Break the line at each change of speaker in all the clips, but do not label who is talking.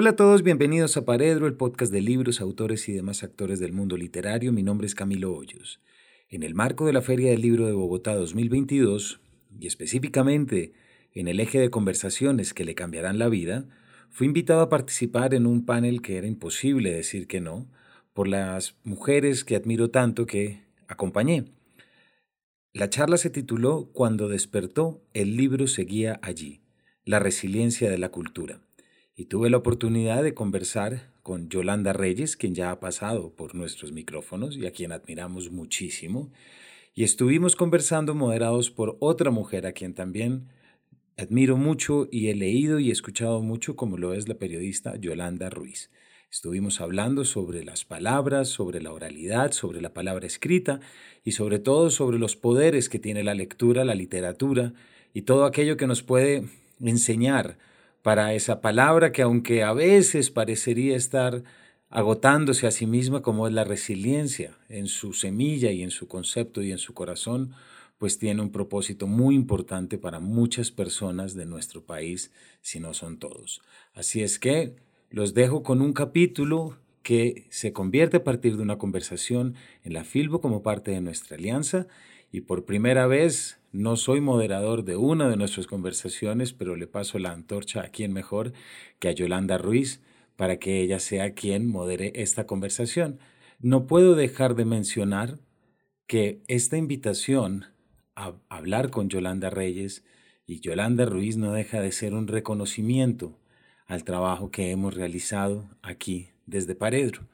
Hola a todos, bienvenidos a Paredro, el podcast de libros, autores y demás actores del mundo literario. Mi nombre es Camilo Hoyos. En el marco de la Feria del Libro de Bogotá 2022, y específicamente en el eje de conversaciones que le cambiarán la vida, fui invitado a participar en un panel que era imposible decir que no, por las mujeres que admiro tanto que acompañé. La charla se tituló Cuando despertó, el libro seguía allí, la resiliencia de la cultura y tuve la oportunidad de conversar con Yolanda Reyes, quien ya ha pasado por nuestros micrófonos y a quien admiramos muchísimo, y estuvimos conversando moderados por otra mujer a quien también admiro mucho y he leído y escuchado mucho, como lo es la periodista Yolanda Ruiz. Estuvimos hablando sobre las palabras, sobre la oralidad, sobre la palabra escrita y sobre todo sobre los poderes que tiene la lectura, la literatura y todo aquello que nos puede enseñar para esa palabra que aunque a veces parecería estar agotándose a sí misma como es la resiliencia en su semilla y en su concepto y en su corazón, pues tiene un propósito muy importante para muchas personas de nuestro país, si no son todos. Así es que los dejo con un capítulo que se convierte a partir de una conversación en la Filbo como parte de nuestra alianza y por primera vez no soy moderador de una de nuestras conversaciones, pero le paso la antorcha a quien mejor que a Yolanda Ruiz para que ella sea quien modere esta conversación. No puedo dejar de mencionar que esta invitación a hablar con Yolanda Reyes y Yolanda Ruiz no deja de ser un reconocimiento al trabajo que hemos realizado aquí desde Paredro.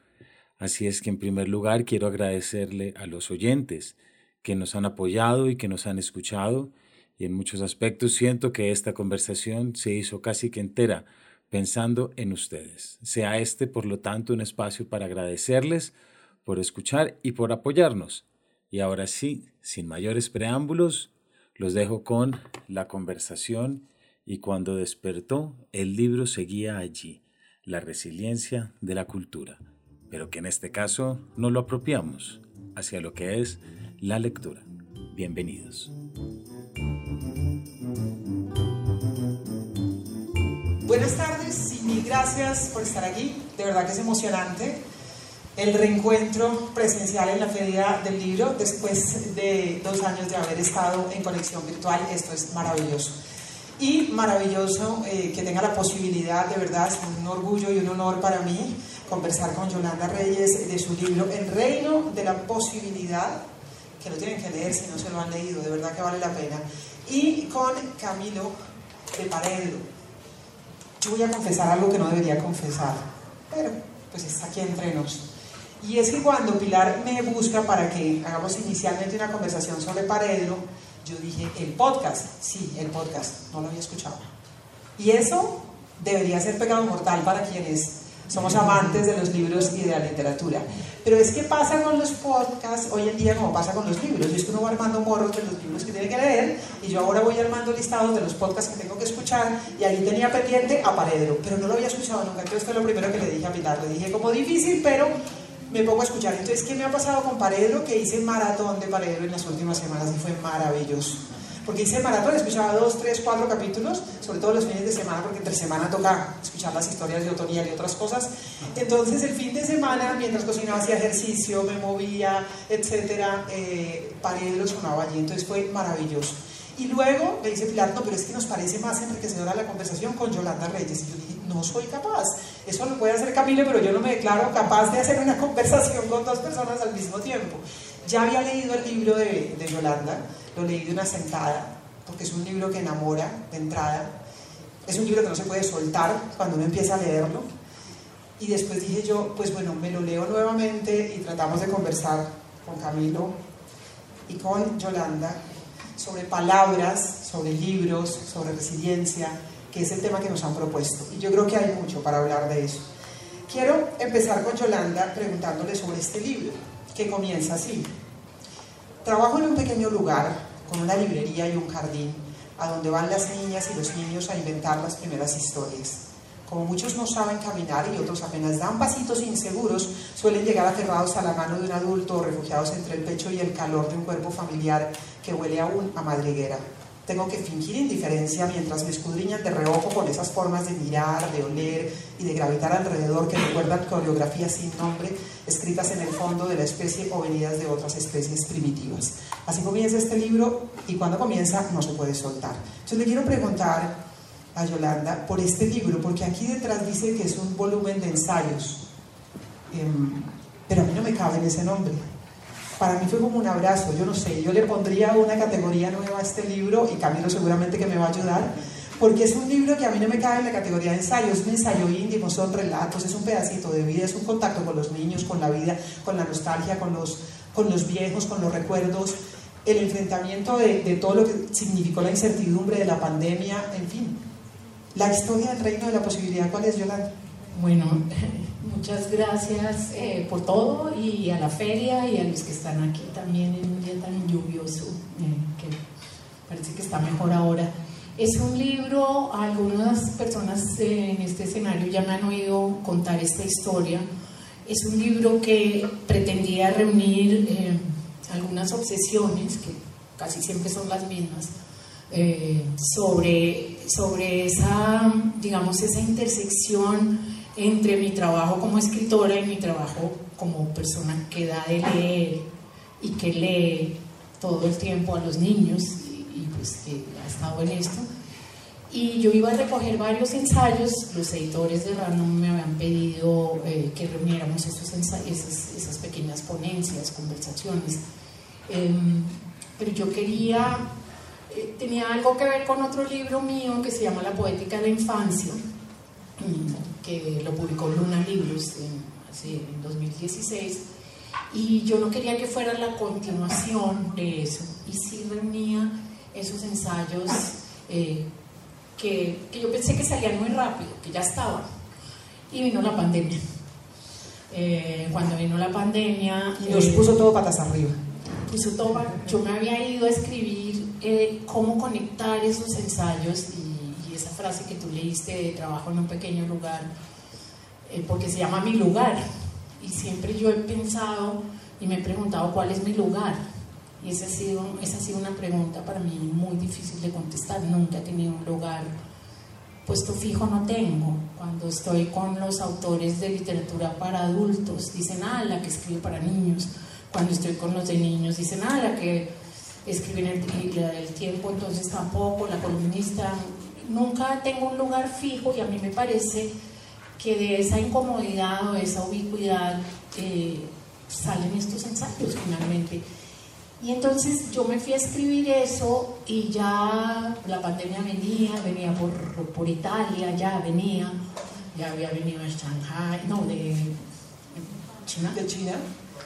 Así es que en primer lugar quiero agradecerle a los oyentes, que nos han apoyado y que nos han escuchado. Y en muchos aspectos siento que esta conversación se hizo casi que entera pensando en ustedes. Sea este, por lo tanto, un espacio para agradecerles por escuchar y por apoyarnos. Y ahora sí, sin mayores preámbulos, los dejo con la conversación y cuando despertó, el libro seguía allí, la resiliencia de la cultura, pero que en este caso no lo apropiamos hacia lo que es la lectura. Bienvenidos.
Buenas tardes y mil gracias por estar aquí. De verdad que es emocionante el reencuentro presencial en la Feria del Libro después de dos años de haber estado en conexión virtual. Esto es maravilloso. Y maravilloso eh, que tenga la posibilidad, de verdad, es un orgullo y un honor para mí conversar con Yolanda Reyes de su libro El reino de la posibilidad que lo tienen que leer si no se lo han leído, de verdad que vale la pena. Y con Camilo de Paredo. Yo voy a confesar algo que no debería confesar, pero pues está aquí entre nos. Y es que cuando Pilar me busca para que hagamos inicialmente una conversación sobre Paredo, yo dije, el podcast, sí, el podcast, no lo había escuchado. Y eso debería ser pecado mortal para quienes somos amantes de los libros y de la literatura. Pero es que pasa con los podcasts hoy en día como pasa con los libros. Y es que uno va armando morros de los libros que tiene que leer y yo ahora voy armando listados de los podcasts que tengo que escuchar y ahí tenía pendiente a Paredro, pero no lo había escuchado nunca. Entonces fue lo primero que le dije a Pilar. Le dije como difícil, pero me pongo a escuchar. Entonces, ¿qué me ha pasado con Paredro? Que hice maratón de Paredro en las últimas semanas y fue maravilloso porque hice maratón, escuchaba dos, tres, cuatro capítulos, sobre todo los fines de semana, porque entre semana toca escuchar las historias de Otoniel y otras cosas. Entonces, el fin de semana, mientras cocinaba, hacía ejercicio, me movía, etcétera, eh, Paredro sonaba allí, entonces fue maravilloso. Y luego me dice Pilar, no, pero es que nos parece más enriquecedora la conversación con Yolanda Reyes. Y yo dije, no soy capaz. Eso lo puede hacer Camilo, pero yo no me declaro capaz de hacer una conversación con dos personas al mismo tiempo. Ya había leído el libro de, de Yolanda, lo leí de una sentada, porque es un libro que enamora de entrada. Es un libro que no se puede soltar cuando uno empieza a leerlo. Y después dije yo, pues bueno, me lo leo nuevamente y tratamos de conversar con Camilo y con Yolanda sobre palabras, sobre libros, sobre resiliencia, que es el tema que nos han propuesto. Y yo creo que hay mucho para hablar de eso. Quiero empezar con Yolanda preguntándole sobre este libro, que comienza así. Trabajo en un pequeño lugar con una librería y un jardín, a donde van las niñas y los niños a inventar las primeras historias. Como muchos no saben caminar y otros apenas dan pasitos inseguros, suelen llegar aferrados a la mano de un adulto o refugiados entre el pecho y el calor de un cuerpo familiar que huele aún a madriguera. Tengo que fingir indiferencia mientras me escudriñan de reojo con esas formas de mirar, de oler y de gravitar alrededor que recuerdan coreografías sin nombre, escritas en el fondo de la especie o venidas de otras especies primitivas. Así comienza este libro y cuando comienza no se puede soltar. Entonces le quiero preguntar a Yolanda por este libro, porque aquí detrás dice que es un volumen de ensayos, em, pero a mí no me cabe en ese nombre. Para mí fue como un abrazo, yo no sé, yo le pondría una categoría nueva a este libro y Camilo seguramente que me va a ayudar porque es un libro que a mí no me cabe en la categoría de ensayo, es un ensayo íntimo, son relatos, es un pedacito de vida, es un contacto con los niños, con la vida, con la nostalgia, con los, con los viejos, con los recuerdos, el enfrentamiento de, de todo lo que significó la incertidumbre de la pandemia, en fin. La historia del reino de la posibilidad, ¿cuál es, Yolanda?
Bueno, muchas gracias eh, por todo y a la feria y a los que están aquí también en un día tan lluvioso, eh, que parece que está mejor ahora. Es un libro, algunas personas en este escenario ya me han oído contar esta historia. Es un libro que pretendía reunir eh, algunas obsesiones, que casi siempre son las mismas, eh, sobre, sobre esa, digamos, esa intersección entre mi trabajo como escritora y mi trabajo como persona que da de leer y que lee todo el tiempo a los niños y, pues que ha estado en esto. Y yo iba a recoger varios ensayos, los editores de Random me habían pedido eh, que reuniéramos estos esas, esas, pequeñas ponencias, conversaciones. Em, pero yo quería, eh, tenía algo que ver con otro libro mío que se llama La Poética de la Infancia, que lo publicó Luna Libros en, en 2016. Y yo no quería que fuera la continuación de eso. Y sí reunía esos ensayos. Eh, que, yo pensé que salían muy rápido, que ya estaban. Y vino la pandemia. Eh, cuando vino la pandemia...
Y nos puso todo patas arriba.
Puso todo, yo me había ido a escribir eh, cómo conectar esos ensayos y, esa frase que tú leíste de trabajo en un pequeño lugar, eh, porque se llama mi lugar. Y siempre yo he pensado y me he preguntado cuál es mi lugar y esa ha, sido, esa ha sido una pregunta para mí muy difícil de contestar. Nunca he tenido un lugar puesto fijo, no tengo. Cuando estoy con los autores de literatura para adultos, dicen, ah, la que escribe para niños. Cuando estoy con los de niños, dicen, ah, la que escribe en el, el tiempo, entonces tampoco, la columnista. Nunca tengo un lugar fijo y a mí me parece que de esa incomodidad o esa ubicuidad eh, salen estos ensayos finalmente. Y entonces yo me fui a escribir eso y ya la pandemia venía, venía por, por Italia, ya venía, ya había venido a Shanghai, no, de China.
De China.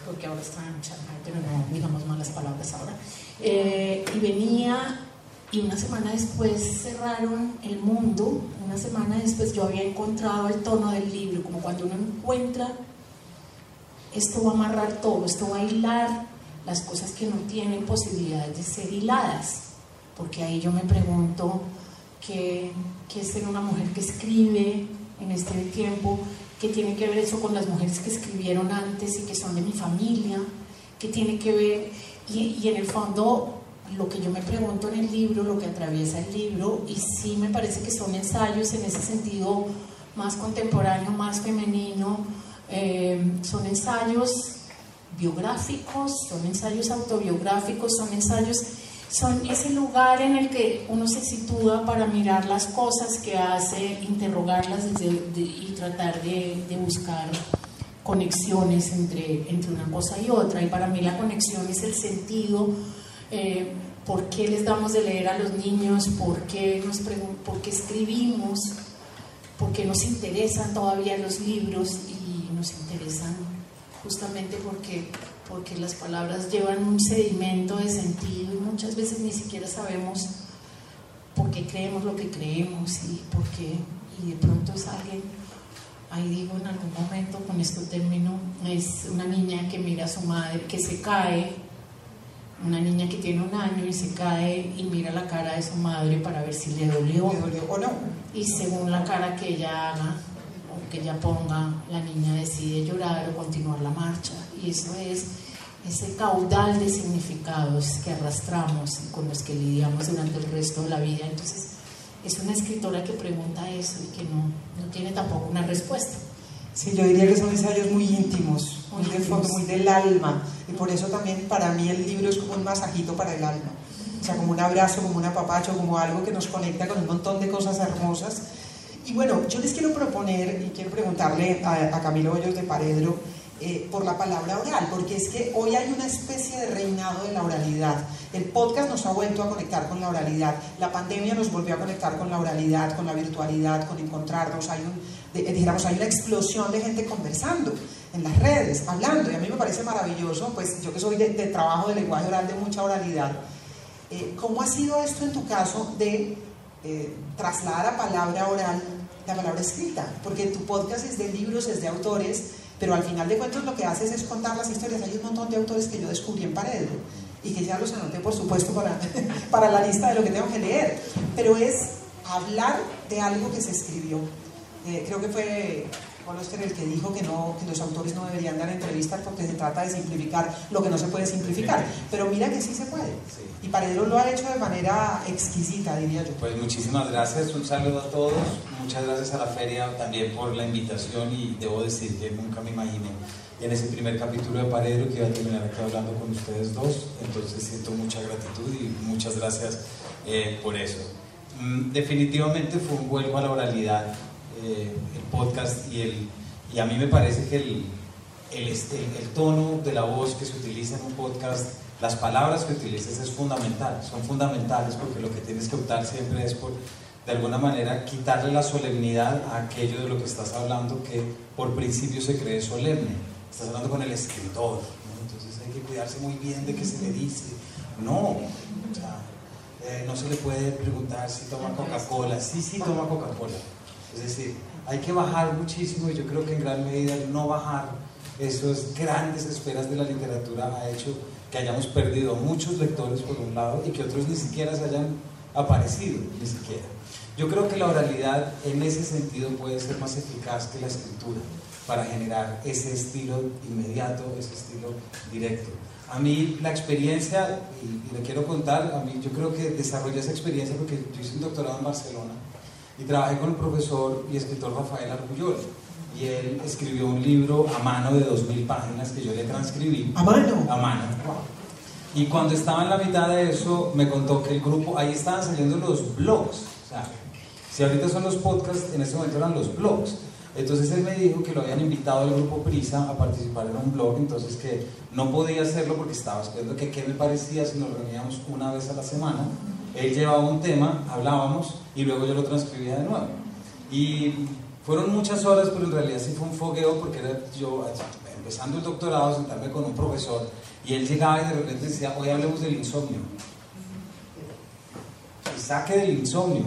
Porque ahora está en Shanghai, pero no digamos malas palabras ahora. Eh, y venía y una semana después cerraron el mundo, una semana después yo había encontrado el tono del libro, como cuando uno encuentra, esto va a amarrar todo, esto va a hilar las cosas que no tienen posibilidades de ser hiladas, porque ahí yo me pregunto qué, qué es ser una mujer que escribe en este tiempo, qué tiene que ver eso con las mujeres que escribieron antes y que son de mi familia, qué tiene que ver, y, y en el fondo lo que yo me pregunto en el libro, lo que atraviesa el libro, y sí me parece que son ensayos en ese sentido más contemporáneo, más femenino, eh, son ensayos biográficos, son ensayos autobiográficos, son ensayos, son ese lugar en el que uno se sitúa para mirar las cosas que hace, interrogarlas y tratar de, buscar conexiones entre, entre una cosa y otra. Y para mí la conexión es el sentido, eh, por qué les damos de leer a los niños, por qué, nos por qué escribimos, por qué nos interesan todavía los libros y nos interesan justamente porque, porque las palabras llevan un sedimento de sentido y muchas veces ni siquiera sabemos por qué creemos lo que creemos y por qué, y de pronto es alguien, ahí digo en algún momento, con esto termino, es una niña que mira a su madre, que se cae, una niña que tiene un año y se cae y mira la cara de su madre para ver si le dolió,
¿Le dolió o no.
Y según la cara que ella haga, que ella ponga, la niña decide llorar o continuar la marcha. Y eso es ese caudal de significados que arrastramos y con los que lidiamos durante el resto de la vida. Entonces, es una escritora que pregunta eso y que no, no tiene tampoco una respuesta.
Sí, yo diría que son ensayos muy íntimos, muy, muy fondo, muy del alma. Y por eso también para mí el libro es como un masajito para el alma. O sea, como un abrazo, como un apapacho, como algo que nos conecta con un montón de cosas hermosas. Y bueno, yo les quiero proponer y quiero preguntarle a, a Camilo Hoyos de Paredro eh, por la palabra oral, porque es que hoy hay una especie de reinado de la oralidad. El podcast nos ha vuelto a conectar con la oralidad, la pandemia nos volvió a conectar con la oralidad, con la virtualidad, con encontrarnos. Hay, un, digamos, hay una explosión de gente conversando en las redes, hablando, y a mí me parece maravilloso, pues yo que soy de, trabajo de lenguaje oral, de mucha oralidad. Eh, ¿Cómo ha sido esto en tu caso de eh, trasladar a palabra oral la palabra escrita? Porque tu podcast es de libros, es de autores pero al final de cuentas lo que haces es contar las historias. Hay un montón de autores que yo descubrí en Paredro y que ya los anoté, por supuesto, para, para la lista de lo que tengo que leer. Pero es hablar de algo que se escribió. Eh, creo que fue Oscar el que dijo que, no, que los autores no deberían dar entrevistas porque se trata de simplificar lo que no se puede simplificar. Pero mira que sí se puede. Y Paredro lo ha hecho de manera exquisita, diría yo.
Pues muchísimas gracias, un saludo a todos. Muchas gracias a la feria también por la invitación y debo decir que nunca me imaginé en ese primer capítulo de Paredro que iba a terminar aquí hablando con ustedes dos. Entonces siento mucha gratitud y muchas gracias eh, por eso. Mm, definitivamente fue un vuelvo a la oralidad eh, el podcast y, el, y a mí me parece que el, el, este, el, tono de la voz que se utiliza en un podcast, las palabras que utilizas es fundamental, son fundamentales porque lo que tienes que optar siempre es por, de alguna manera, quitarle la solemnidad a aquello de lo que estás hablando que por principio se cree solemne. Estás hablando con el escritor, entonces hay que cuidarse muy bien de qué se le dice. No, eh, no se le puede preguntar si toma Coca-Cola. Sí, sí, toma Coca-Cola es decir, hay que bajar muchísimo y yo creo que en gran medida no bajar esas grandes esperas de la literatura ha hecho que hayamos perdido muchos lectores por un lado y que otros ni siquiera se hayan aparecido, ni siquiera. Yo creo que la oralidad en ese sentido puede ser más eficaz que la escritura para generar ese estilo inmediato, ese estilo directo. A mí la experiencia, y, le quiero contar, a mí yo creo que desarrollé esa experiencia porque yo hice un doctorado en Barcelona y trabajé con el profesor y escritor Rafael Argullol. Y él escribió un libro a mano de 2.000 páginas que yo le transcribí.
¿A mano?
A mano. Y cuando estaba en la mitad de eso, me contó que el grupo, ahí estaban saliendo los blogs. O sea, si ahorita son los podcasts, en ese momento eran los blogs. Entonces él me dijo que lo habían invitado al grupo Prisa a participar en un blog, entonces que no podía hacerlo porque estaba esperando que qué me parecía si nos reuníamos una vez a la semana él llevaba un tema, hablábamos y luego yo lo transcribía de nuevo. Y fueron muchas horas, pero en realidad sí fue un fogueo porque era yo empezando el doctorado, sentarme con un profesor y él llegaba y de repente decía, hoy hablemos del insomnio. Y saque del insomnio,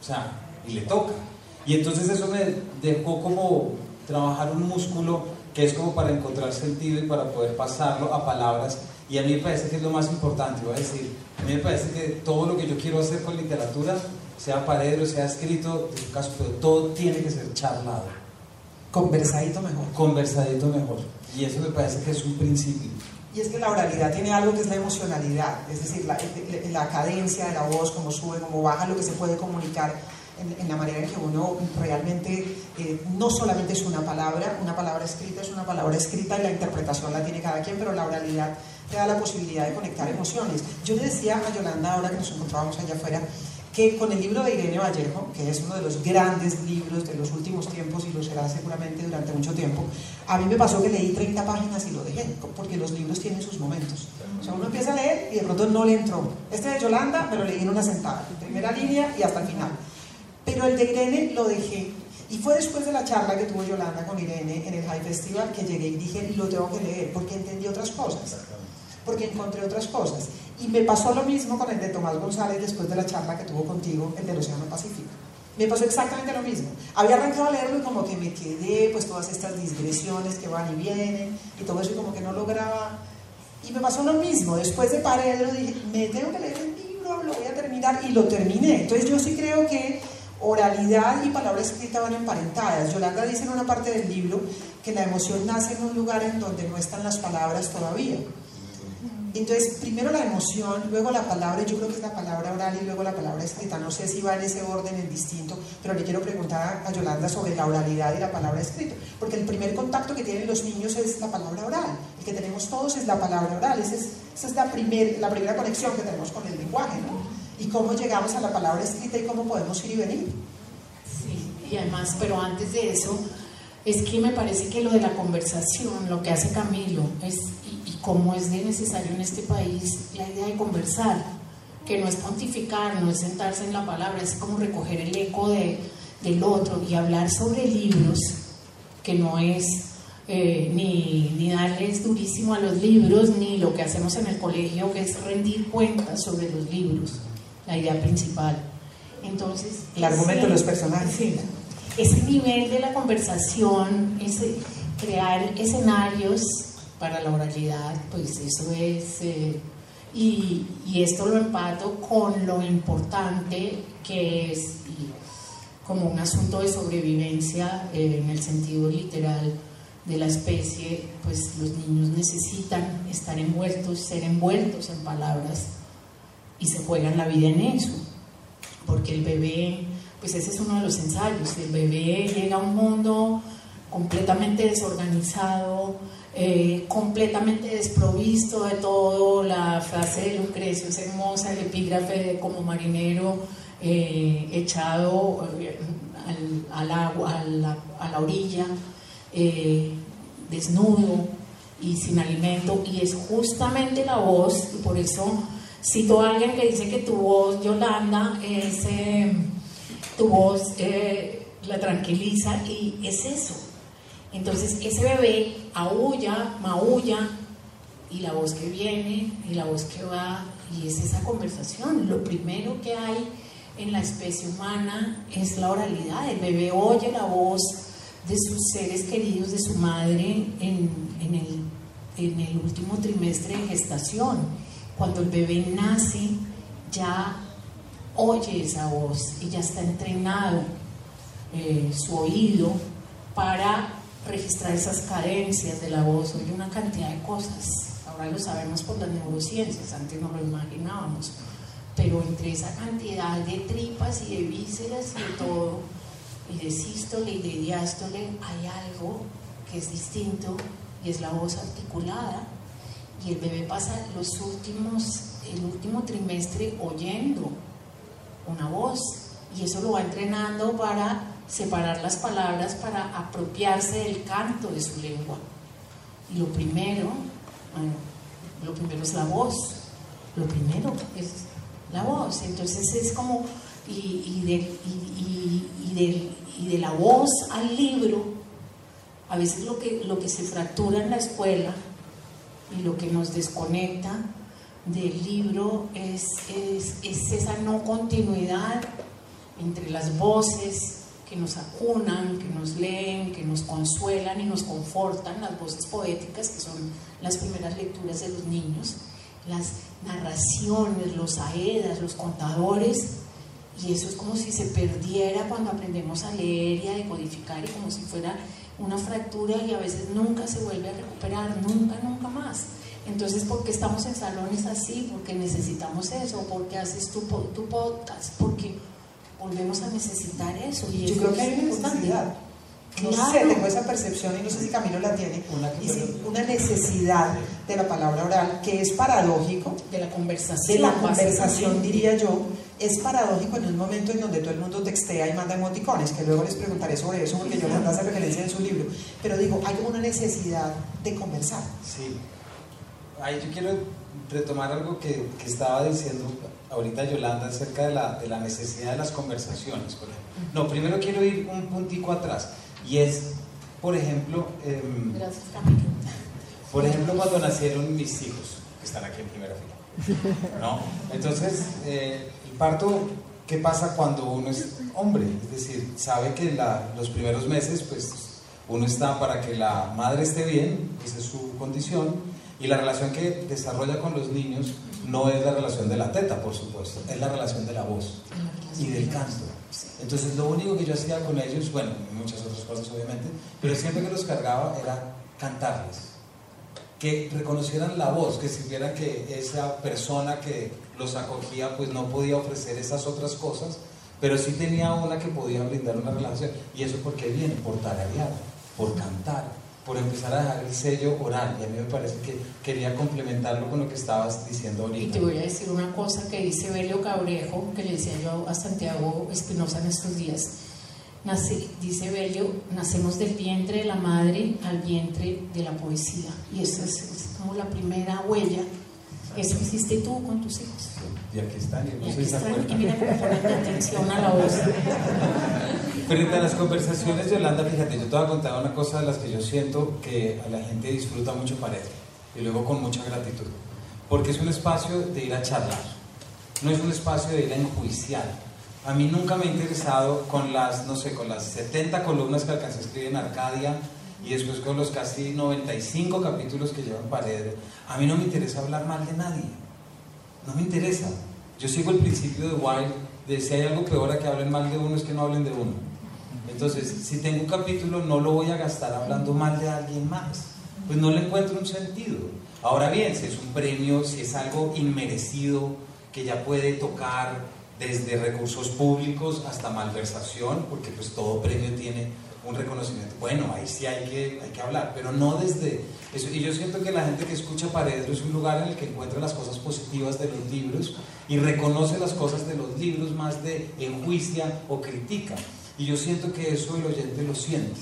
o sea, y le toca. Y entonces eso me dejó como trabajar un músculo que es como para encontrar sentido y para poder pasarlo a palabras y a mí me parece que es lo más importante, voy a decir, a mí me parece que todo lo que yo quiero hacer con literatura, sea paredero, sea escrito, en su caso, pero todo tiene que ser charlado.
Conversadito mejor.
Conversadito mejor. Y eso me parece que es un principio.
Y es que la oralidad tiene algo que es la emocionalidad, es decir, la, la cadencia de la voz, cómo sube, cómo baja, lo que se puede comunicar en, la manera en que uno realmente eh, no solamente es una palabra, una palabra escrita es una palabra escrita y la interpretación la tiene cada quien, pero la oralidad te da la posibilidad de conectar emociones. Yo le decía a Yolanda, ahora que nos encontrábamos allá afuera, que con el libro de Irene Vallejo, que es uno de los grandes libros de los últimos tiempos y lo será seguramente durante mucho tiempo, a mí me pasó que leí 30 páginas y lo dejé, porque los libros tienen sus momentos. O sea, uno empieza a leer y de pronto no le entró. Este de Yolanda me lo leí en una sentada, en primera línea y hasta el final. Pero el de Irene lo dejé. Y fue después de la charla que tuvo Yolanda con Irene en el High Festival que llegué y dije, lo tengo que leer, porque entendí otras cosas. Porque encontré otras cosas. Y me pasó lo mismo con el de Tomás González después de la charla que tuvo contigo, el del Océano Pacífico. Me pasó exactamente lo mismo. Había arrancado a leerlo y como que me quedé, pues todas estas digresiones que van y vienen y todo eso y como que no lograba. Y me pasó lo mismo. Después de Paredro dije, me tengo que leer el libro, lo voy a terminar y lo terminé. Entonces yo sí creo que oralidad y palabra escrita van emparentadas. Yolanda dice en una parte del libro que la emoción nace en un lugar en donde no están las palabras todavía. Entonces, primero la emoción, luego la palabra, yo creo que es la palabra oral y luego la palabra escrita. No sé si va en ese orden, en distinto, pero le quiero preguntar a Yolanda sobre la oralidad y la palabra escrita. Porque el primer contacto que tienen los niños es la palabra oral. El que tenemos todos es la palabra oral. Esa es, esa es la, primer, la primera conexión que tenemos con el lenguaje, ¿no? Y cómo llegamos a la palabra escrita y cómo podemos ir y venir.
Sí, y además, pero antes de eso, es que me parece que lo de la conversación, lo que hace Camilo, es, cómo es de necesario en este país, la idea de conversar, que no es pontificar, no es sentarse en la palabra, es como recoger el eco de, del otro y hablar sobre libros, que no es eh, ni, ni darles durísimo a los libros, ni lo que hacemos en el colegio, que es rendir cuentas sobre los libros, la idea principal. Entonces,
el argumento de los personajes.
Sí, ese nivel de la conversación, ese, crear escenarios para la oralidad, pues eso es... Eh, y, y, esto lo empato con lo importante que es como un asunto de sobrevivencia eh, en el sentido literal de la especie, pues los niños necesitan estar envueltos, ser envueltos en palabras y se juegan la vida en eso, porque el bebé pues ese es uno de los ensayos. El bebé llega a un mundo completamente desorganizado, eh, completamente desprovisto de todo. La frase de Lucrecio es hermosa, el epígrafe de como marinero eh, echado eh, al, agua, a la, orilla, desnudo y sin alimento. Y es justamente la voz, y por eso cito a alguien que dice que tu voz, Yolanda, es tu voz la tranquiliza y es eso. Entonces ese bebé aúlla, maulla y la voz que viene y la voz que va y es esa conversación. Lo primero que hay en la especie humana es la oralidad. El bebé oye la voz de sus seres queridos, de su madre en, en, el, en el último trimestre de gestación. Cuando el bebé nace ya oye esa voz y ya está entrenado eh, su oído para registrar esas cadencias de la voz, oye una cantidad de cosas. Ahora lo sabemos por las neurociencias, antes no lo imaginábamos. Pero entre esa cantidad de tripas y de vísceras y de todo, y de sístole y de diástole, hay algo que es distinto y es la voz articulada. Y el bebé pasa los últimos, el último trimestre oyendo una voz y eso lo va entrenando para separar las palabras, para apropiarse del canto de su lengua. Y lo primero, bueno, lo primero es la voz, lo primero es la voz. Entonces es como, y, de, y de la voz al libro, a veces lo que, lo que se fractura en la escuela y lo que nos desconecta del libro es, es, es, esa no continuidad entre las voces que nos acunan, que nos leen, que nos consuelan y nos confortan, las voces poéticas que son las primeras lecturas de los niños, las narraciones, los aedas, los contadores, y eso es como si se perdiera cuando aprendemos a leer y a decodificar y como si fuera una fractura y a veces nunca se vuelve a recuperar, nunca, nunca más. Entonces, ¿por qué estamos en salones así? Porque necesitamos eso, porque haces tu, tu podcast, porque volvemos a necesitar eso. Y
Yo
eso
creo que hay una necesidad. No
Claro.
sé, tengo esa percepción y no sé si Camilo la tiene.
Una
Y sí,
perdón.
una necesidad de la palabra oral que es paradójico,
De la conversación.
de la conversación, diría yo, es paradójico en un momento en donde todo el mundo textea y manda emoticones, que luego les preguntaré sobre eso porque Yolanda hace referencia en su libro. Pero digo, hay una necesidad de conversar.
Sí. Ahí yo quiero retomar algo que, que estaba diciendo ahorita Yolanda acerca de la, de la necesidad de las conversaciones. Por ejemplo. No, primero quiero ir un puntico atrás. Y es, por ejemplo, em,
Gracias, Camilo.
por ejemplo, cuando nacieron mis hijos, que están aquí en primera fila. ¿no? Entonces, eh, el parto, ¿qué pasa cuando uno es hombre? Es decir, sabe que la- los primeros meses, pues, uno está para que la madre esté bien, esa es su condición, y la relación que desarrolla con los niños no es la relación de la teta, por supuesto, es la relación de la voz y del canto. Entonces lo único que yo hacía con ellos, bueno, muchas otras cosas obviamente, pero siempre que los cargaba era cantarles. que reconocieran la voz, que sirviera que esa persona que los acogía pues no podía ofrecer esas otras cosas, pero sí tenía una que podía brindar una relación. ¿Y eso por qué viene? Por tararear, por cantar, por empezar a dejar el sello oral. Y a mí me parece que quería complementarlo con lo que estabas diciendo ahorita.
Y te voy a decir una cosa que dice Belio Cabrejo, que le decía yo a Santiago Espinosa en estos días. Nace, dice Belio, nacemos del vientre de la madre al vientre de la poesía. Y eso es, es como la primera huella. Eso hiciste tú con tus hijos.
Y aquí están, y no
Y aquí están, y mira cómo ponen atención a la voz.
Frente a las conversaciones, Yolanda, fíjate, yo te voy a contar una cosa de las que yo siento que a la gente disfruta mucho Pared y luego con mucha gratitud. Porque es un espacio de ir a charlar, no es un espacio de ir a enjuiciar. A mí nunca me ha interesado con las, no sé, con las 70 columnas que alcancé a escribir en Arcadia y después con los casi 95 capítulos que llevan Pared. A mí no me interesa hablar mal de nadie, no me interesa. Yo sigo el principio de Wilde de si hay algo peor a que hablen mal de uno es que no hablen de uno. Entonces, si tengo un capítulo, no lo voy a gastar hablando mal de alguien más. Pues no le encuentro un sentido. Ahora bien, si es un premio, si es algo inmerecido, que ya puede tocar desde recursos públicos hasta malversación, porque pues todo premio tiene un reconocimiento. Bueno, ahí sí hay que, hay que hablar, pero no desde eso. Y yo siento que la gente que escucha Paredro es un lugar en el que encuentra las cosas positivas de los libros y reconoce las cosas de los libros más de enjuicia o critica. Y yo siento que eso el oyente lo siente.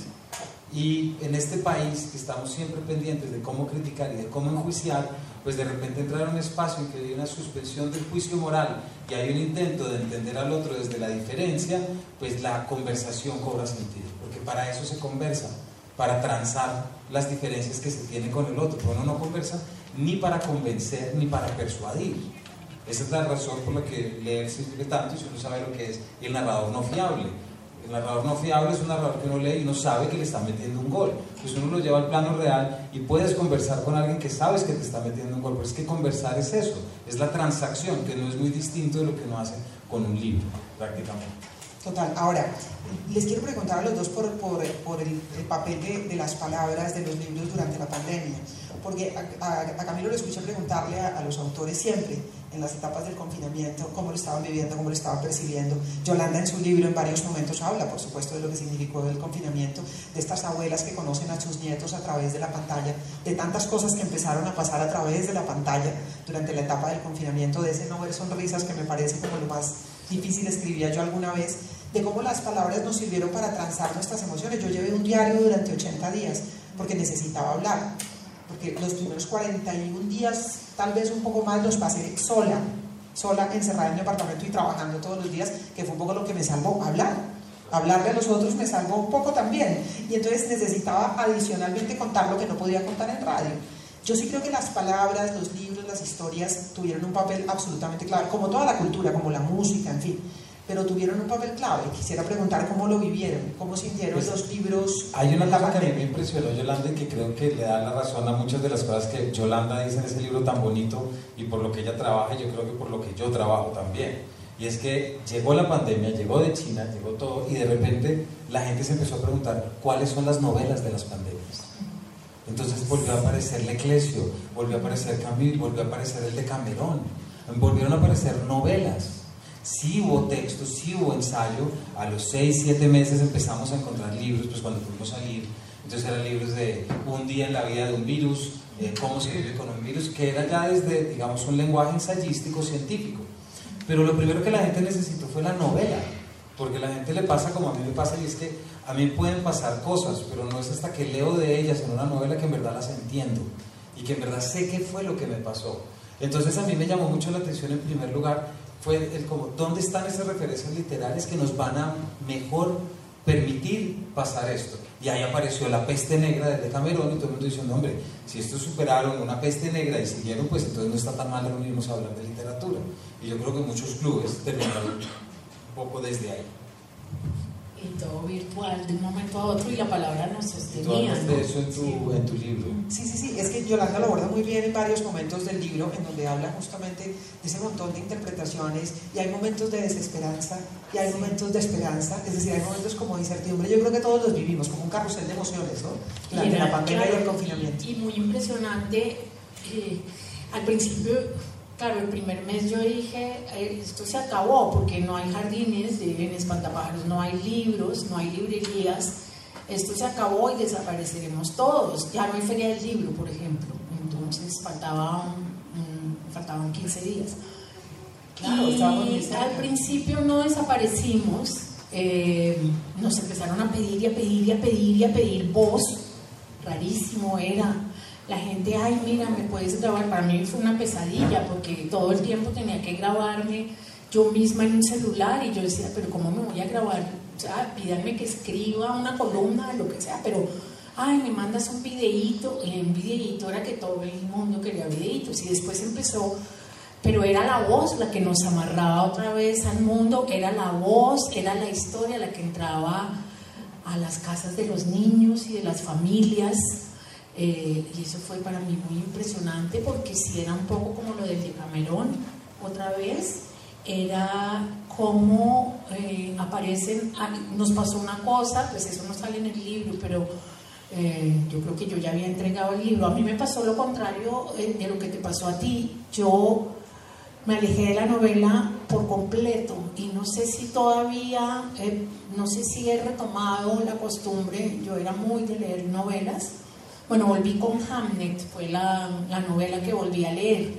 Y en este país, que estamos siempre pendientes de cómo criticar y de cómo enjuiciar, pues de repente entrar a un espacio en que hay una suspensión del juicio moral y hay un intento de entender al otro desde la diferencia, pues la conversación cobra sentido. Para eso se conversa, para transar las diferencias que se tiene con el otro. Uno no conversa ni para convencer ni para persuadir. Esa es la razón por la que leer sirve tanto y si uno sabe lo que es el narrador no fiable. El narrador no fiable es un narrador que uno lee y no sabe que le está metiendo un gol. Pues uno lo lleva al plano real y puedes conversar con alguien que sabes que te está metiendo un gol. Pero es que conversar es eso, es la transacción, que no es muy distinto de lo que uno hace con un libro, prácticamente.
Total. Ahora, les quiero preguntar a los dos por, el, el, papel de, las palabras de los libros durante la pandemia. Porque a, Camilo lo escuché preguntarle a, a, los autores siempre, en las etapas del confinamiento, cómo lo estaban viviendo, cómo lo estaban percibiendo. Yolanda en su libro en varios momentos habla, por supuesto, de lo que significó el confinamiento, de estas abuelas que conocen a sus nietos a través de la pantalla, de tantas cosas que empezaron a pasar a través de la pantalla durante la etapa del confinamiento, de ese no ver sonrisas que me parece como lo más difícil escribía yo alguna vez, de cómo las palabras nos sirvieron para transar nuestras emociones. Yo llevé un diario durante 80 días porque necesitaba hablar, porque los primeros 41 días, tal vez un poco más, los pasé sola, sola, encerrada en mi apartamento y trabajando todos los días, que fue un poco lo que me salvó hablar. Hablar de los otros me salvó un poco también. Y entonces necesitaba adicionalmente contar lo que no podía contar en radio. Yo sí creo que las palabras, los libros, las historias tuvieron un papel absolutamente clave, como toda la cultura, como la música, en fin, pero tuvieron un papel clave. Quisiera preguntar cómo lo vivieron, cómo sintieron pues, los libros.
Hay una cosa que a mí me impresionó, Yolanda, y que creo que le da la razón a muchas de las cosas que Yolanda dice en ese libro tan bonito y por lo que ella trabaja, yo creo que por lo que yo trabajo también. Y es que llegó la pandemia, llegó de China, llegó todo, y de repente la gente se empezó a preguntar cuáles son las novelas de las pandemias. Entonces volvió a aparecer Leclesio, volvió a aparecer Camille, volvió a aparecer el de Camerón, volvieron a aparecer novelas. Sí hubo textos, sí hubo ensayo. A los 6, 7 meses empezamos a encontrar libros, pues cuando pudimos salir. Entonces eran libros de un día en la vida de un virus, cómo se vive con un virus, que era ya desde, digamos, un lenguaje ensayístico científico. Pero lo primero que la gente necesitó fue la novela, porque a la gente le pasa como a mí me pasa, y es que a mí pueden pasar cosas, pero no es hasta que leo de ellas en una novela que en verdad las entiendo y que en verdad sé qué fue lo que me pasó. Entonces a mí me llamó mucho la atención en primer lugar fue el como, ¿dónde están esas referencias literarias que nos van a mejor permitir pasar esto? Y ahí apareció la peste negra de Camerón y todo el mundo diciendo, hombre, si estos superaron una peste negra y siguieron, pues entonces no está tan mal reunirnos a hablar de literatura. Y yo creo que muchos clubes terminaron un poco desde ahí.
Y todo virtual de un momento a otro y la palabra nos sostenía.
Tú de eso en tu, en tu libro.
Sí, sí, sí, es que Yolanda lo aborda muy bien en varios momentos del libro, en donde habla justamente de ese montón de interpretaciones, y hay momentos de desesperanza, y hay momentos de esperanza, es decir, hay momentos como de incertidumbre. Yo creo que todos los vivimos, como un carrusel de emociones, ¿no? La, la pandemia y el confinamiento.
Y muy impresionante, eh, al principio Claro, el primer mes yo dije, eh, esto se acabó porque no hay jardines en Espantapájaros, no hay libros, no hay librerías, esto se acabó y desapareceremos todos. Ya no hay feria del libro, por ejemplo, entonces faltaban, faltaban 15 días. y al principio no desaparecimos, eh, nos empezaron a pedir y a pedir y a pedir y a pedir. Voz, rarísimo era la gente, ay, mira, me puedes grabar. Para mí fue una pesadilla porque todo el tiempo tenía que grabarme yo misma en un celular y yo decía, pero ¿cómo me voy a grabar? O sea, pídanme que escriba una columna, lo que sea, pero, ay, me mandas un videíto. Y en videíto era que todo el mundo quería videitos y después empezó pero era la voz la que nos amarraba otra vez al mundo, era la voz, era la historia la que entraba a las casas de los niños y de las familias eh, y eso fue para mí muy impresionante porque si era un poco como lo del Decamerón, otra vez, era como eh, aparecen, ah, nos pasó una cosa, pues eso no sale en el libro, pero eh, yo creo que yo ya había entregado el libro. A mí me pasó lo contrario de lo que te pasó a ti. Yo me alejé de la novela por completo y no sé si todavía, no sé si he retomado la costumbre, yo era muy de leer novelas bueno, volví con Hamnet, fue la, novela que volví a leer,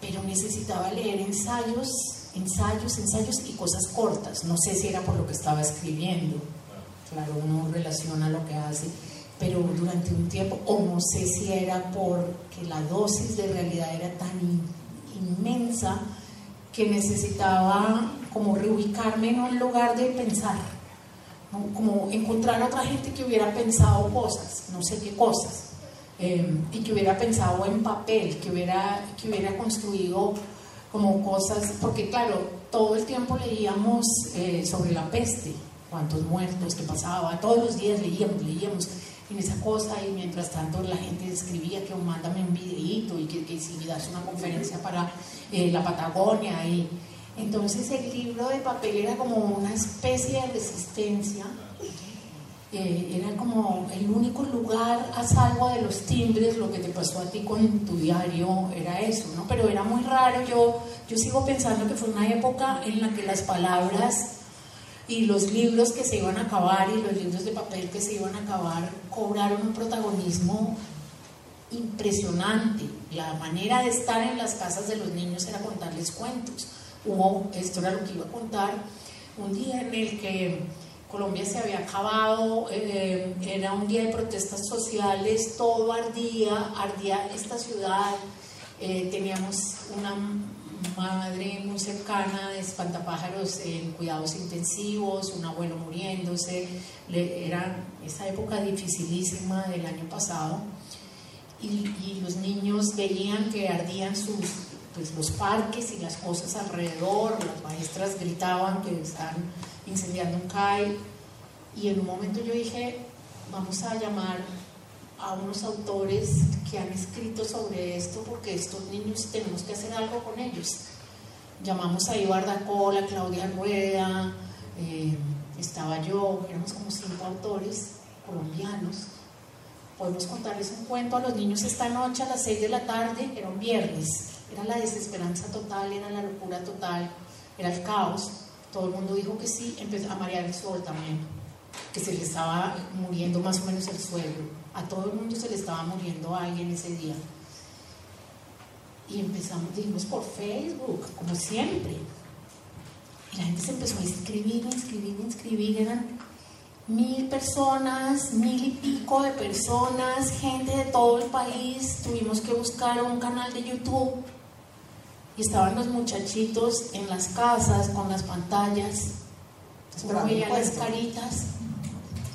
pero necesitaba leer ensayos, ensayos, ensayos y cosas cortas. No sé si era por lo que estaba escribiendo, claro, uno relaciona lo que hace, pero durante un tiempo, o no sé si era porque la dosis de realidad era tan inmensa que necesitaba como reubicarme en un lugar de pensar como encontrar a otra gente que hubiera pensado cosas, no sé qué cosas, eh, y que hubiera pensado en papel, que hubiera, que hubiera construido como cosas, porque claro, todo el tiempo leíamos eh, sobre la peste, cuántos muertos, qué pasaba, todos los días leíamos, leíamos en esa cosa y mientras tanto la gente escribía que mándame un videíto y que, que si das una conferencia para eh, la Patagonia y entonces el libro de papel era como una especie de resistencia, eh, era como el único lugar a salvo de los timbres, lo que te pasó a ti con tu diario era eso, ¿no? Pero era muy raro, yo, yo sigo pensando que fue una época en la que las palabras y los libros que se iban a acabar y los libros de papel que se iban a acabar cobraron un protagonismo impresionante. La manera de estar en las casas de los niños era contarles cuentos hubo, esto era lo que iba a contar, un día en el que Colombia se había acabado, eh, era un día de protestas sociales, todo ardía, ardía esta ciudad, eh, teníamos una madre muy cercana de espantapájaros en cuidados intensivos, un abuelo muriéndose, era esa época dificilísima del año pasado. Y, y los niños veían que ardían sus pues, los parques y las cosas alrededor, las maestras gritaban que estaban incendiando un CAI y en un momento yo dije, vamos a llamar a unos autores que han escrito sobre esto porque estos niños tenemos que hacer algo con ellos. Llamamos a Ibar Dacola, Claudia Rueda, eh, estaba yo, éramos como cinco autores colombianos. Podemos contarles un cuento a los niños esta noche a las seis de la tarde, era un viernes era la desesperanza total, era la locura total, era el caos. Todo el mundo dijo que sí, empezó a marear el sol también, que se le estaba muriendo más o menos el suelo. A todo el mundo se le estaba muriendo alguien ese día. Y empezamos, dijimos por Facebook, como siempre. Y la gente se empezó a inscribir, inscribir, inscribir. Eran mil personas, mil y pico de personas, gente de todo el país. Tuvimos que buscar un canal de YouTube y estaban los muchachitos en las casas con las pantallas, pero veían las caritas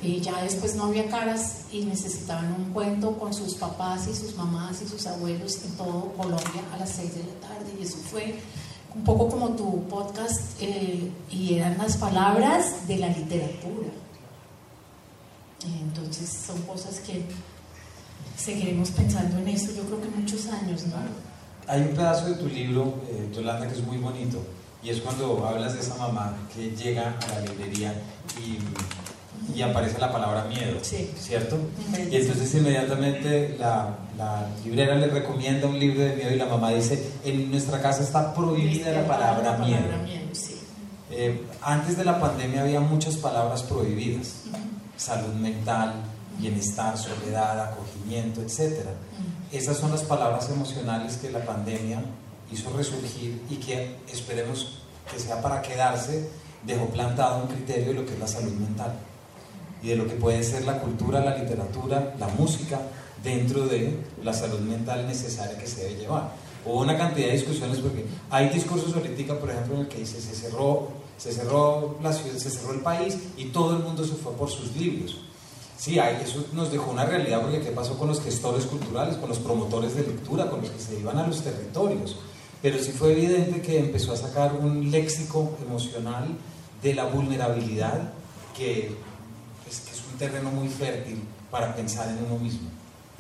y ya después no había caras y necesitaban un cuento con sus papás y sus mamás y sus abuelos en todo Colombia a las 6 de la tarde y eso fue un poco como tu podcast, eh, y eran las palabras de la literatura. Entonces son cosas que seguiremos pensando en eso, yo creo que muchos años, ¿no?
Hay un pedazo de tu libro, eh, Yolanda, que es muy bonito, y es cuando hablas de esa mamá que llega a la librería y, aparece la palabra miedo, ¿cierto? Y entonces inmediatamente la, la, librera le recomienda un libro de miedo y la mamá dice, en nuestra casa está prohibida la palabra, miedo. Eh, antes de la pandemia había muchas palabras prohibidas, salud mental, bienestar, soledad, acogimiento, etc. Esas son las palabras emocionales que la pandemia hizo resurgir y que esperemos que sea para quedarse, dejó plantado un criterio de lo que es la salud mental y de lo que puede ser la cultura, la literatura, la música dentro de la salud mental necesaria que se debe llevar. Hubo una cantidad de discusiones porque hay discursos ahorita, por ejemplo, en el que dice se cerró, se cerró la ciudad, se cerró el país y todo el mundo se fue por sus libros. Sí, eso nos dejó una realidad porque ¿qué pasó con los gestores culturales, con los promotores de lectura, con los que se iban a los territorios? Pero sí fue evidente que empezó a sacar un léxico emocional de la vulnerabilidad que, pues, que es un terreno muy fértil para pensar en uno mismo.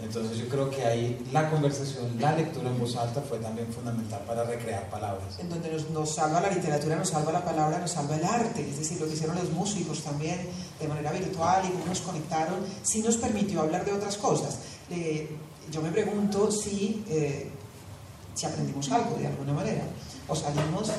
Entonces yo creo que ahí la conversación, la lectura en voz alta fue también fundamental para recrear palabras.
En donde nos, salva la literatura, nos salva la palabra, nos salva el arte, es decir, lo que hicieron los músicos también de manera virtual y cómo nos conectaron, sí nos permitió hablar de otras cosas. yo me pregunto si, eh, si aprendimos algo de alguna manera, o salimos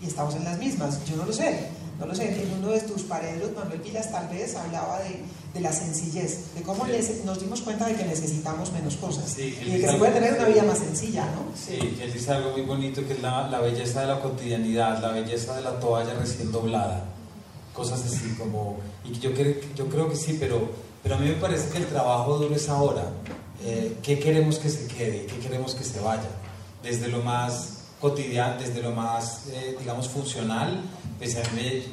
y estamos en las mismas, yo no lo sé. No lo sé, en uno de tus paredes, Manuel Pilas tal vez hablaba de, de la sencillez, de cómo nos dimos cuenta de que necesitamos menos cosas y de que se puede tener una vida más sencilla, ¿no?
Sí, él dice algo muy bonito que es la, la, belleza de la cotidianidad, la belleza de la toalla recién doblada, cosas así como, y yo, creo, yo creo que sí, pero, pero a mí me parece que el trabajo duro es ahora, eh, ¿qué queremos que se quede? ¿Qué queremos que se vaya? Desde lo más cotidiano, desde lo más, eh, digamos, funcional pues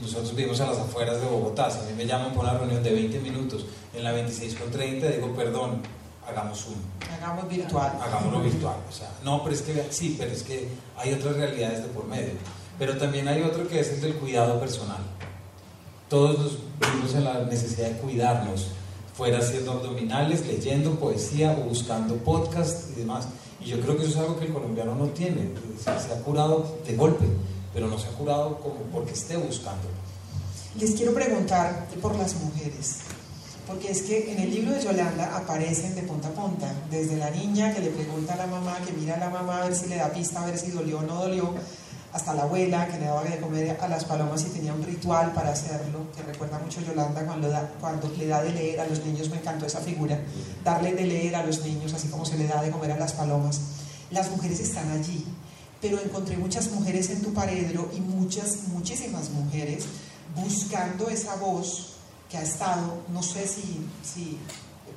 nosotros vivimos a las afueras de Bogotá, si a mí me llaman por una reunión de 20 minutos en la 26 con 30, digo, perdón, hagamos uno.
Hagamos virtual.
Hagámoslo virtual. O sea, no, pero es que sí, pero es que hay otras realidades de por medio. Pero también hay otro que es el del cuidado personal. Todos nos vivimos en la necesidad de cuidarnos, fuera haciendo abdominales, leyendo poesía o buscando podcast y demás. Y yo creo que eso es algo que el colombiano no tiene, se ha curado de golpe pero no se ha curado como porque esté buscando.
Les quiero preguntar por las mujeres, porque es que en el libro de Yolanda aparecen de punta a punta, desde la niña que le pregunta a la mamá, que mira a la mamá a ver si le da pista, a ver si dolió o no dolió, hasta la abuela que le daba de comer a las palomas y tenía un ritual para hacerlo, que recuerda mucho Yolanda cuando, cuando le da de leer a los niños, me encantó esa figura, darle de leer a los niños, así como se le da de comer a las palomas. Las mujeres están allí, pero encontré muchas mujeres en tu paredro y muchas, muchísimas mujeres buscando esa voz que ha estado, no sé si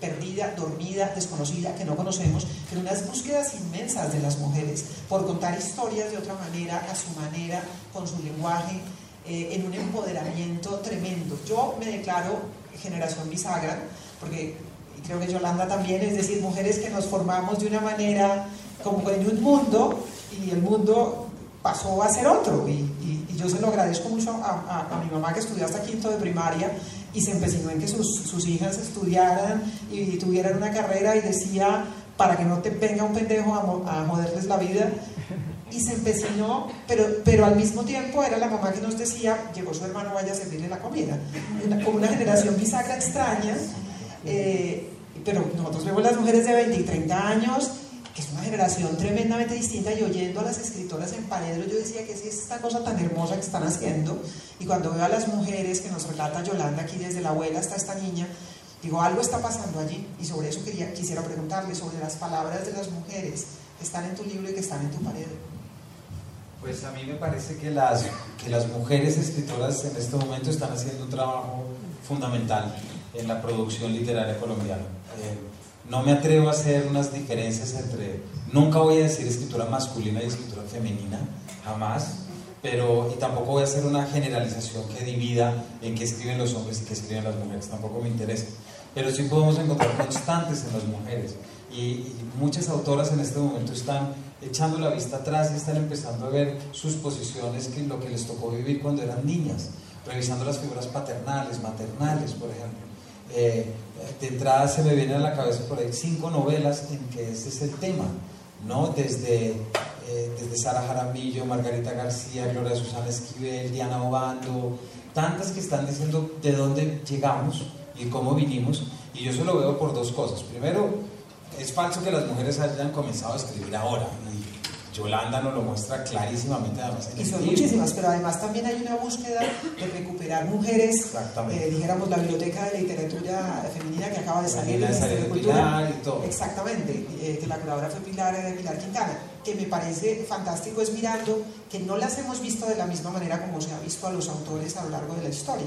perdida, dormida, desconocida, que no conocemos, pero unas búsquedas inmensas de las mujeres por contar historias de otra manera, a su manera, con su lenguaje, eh, en un empoderamiento tremendo. Yo me declaro generación bisagra, porque creo que Yolanda también, es decir, mujeres que nos formamos de una manera como en un mundo y el mundo pasó a ser otro. Y, yo se lo agradezco mucho a, a, mi mamá que estudió hasta quinto de primaria y se empecinó en que sus, sus, hijas estudiaran y tuvieran una carrera y decía, para que no te venga un pendejo a, a joderles la vida. Y se empecinó, pero, pero al mismo tiempo era la mamá que nos decía, llegó su hermano, vaya a servirle la comida. como una generación bisagra extraña. Eh, pero nosotros vemos las mujeres de 20 y 30 años una generación tremendamente distinta y oyendo a las escritoras en Paredro yo decía que es esta cosa tan hermosa que están haciendo y cuando veo a las mujeres que nos relata Yolanda aquí desde la abuela hasta esta niña, digo algo está pasando allí y sobre eso quería, quisiera preguntarle sobre las palabras de las mujeres que están en tu libro y que están en tu Paredro.
Pues a mí me parece que las, que las mujeres escritoras en este momento están haciendo un trabajo fundamental en la producción literaria colombiana. Eh, no me atrevo a hacer unas diferencias entre, nunca voy a decir escritura masculina y escritura femenina, jamás, pero y tampoco voy a hacer una generalización que divida en qué escriben los hombres y qué escriben las mujeres, tampoco me interesa. pero sí podemos encontrar constantes en las mujeres. Y, muchas autoras en este momento están echando la vista atrás y están empezando a ver sus posiciones, que lo que les tocó vivir cuando eran niñas, revisando las figuras paternales, maternales, por ejemplo. Eh, de entrada se me vienen a la cabeza por ahí cinco novelas en que ese es el tema, ¿no? Desde, eh, desde Sara Jaramillo, Margarita García, Gloria Susana Esquivel, Diana Obando, tantas que están diciendo de dónde llegamos y cómo vinimos, y yo solo veo por dos cosas. Primero, es falso que las mujeres hayan comenzado a escribir ahora. Yolanda nos lo muestra clarísimamente además
Y son muchísimas, pero además también hay una búsqueda de recuperar mujeres, eh, dijéramos la biblioteca de literatura femenina que acaba de salir
de
de
Cultura. Y todo.
Exactamente, eh, que la curadora fue Pilar, eh, Pilar Quintana, que me parece fantástico es mirando que no las hemos visto de la misma manera como se ha visto a los autores a lo largo de la historia.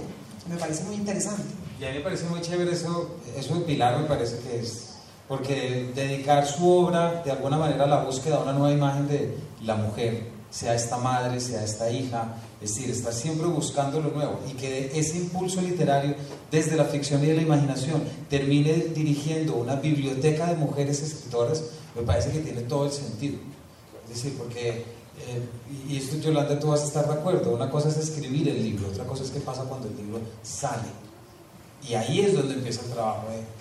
Me parece muy interesante.
Y a mí me parece muy chévere eso, eso de Pilar me parece que es porque dedicar su obra de alguna manera a la búsqueda de una nueva imagen de la mujer, sea esta madre, sea esta hija, es decir, estar siempre buscando lo nuevo y que ese impulso literario desde la ficción y de la imaginación termine dirigiendo una biblioteca de mujeres escritoras, me parece que tiene todo el sentido. Es decir, porque, eh, y esto Yolanda, tú vas a estar de acuerdo, una cosa es escribir el libro, otra cosa es qué pasa cuando el libro sale. Y ahí es donde empieza el trabajo de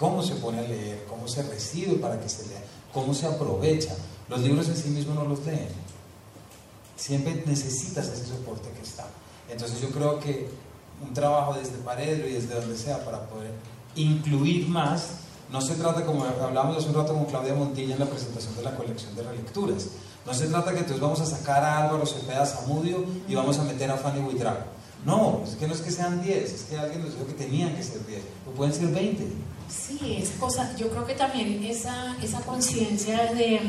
cómo se pone a leer, cómo se recibe para que se lea, cómo se aprovecha. Los libros en sí mismos no los leen. Siempre necesitas ese soporte que está. Entonces yo creo que un trabajo desde Paredro y desde donde sea para poder incluir más, no se trata como hablamos hace un rato con Claudia Montilla en la presentación de la colección de relecturas, no se trata que entonces vamos a sacar a Álvaro Cepeda Zamudio y vamos a meter a Fanny Buitrago. No, es que no es que sean 10, es que alguien nos dijo que tenían que ser 10, o pueden ser 20.
Sí, es cosa, yo creo que también esa, esa conciencia de,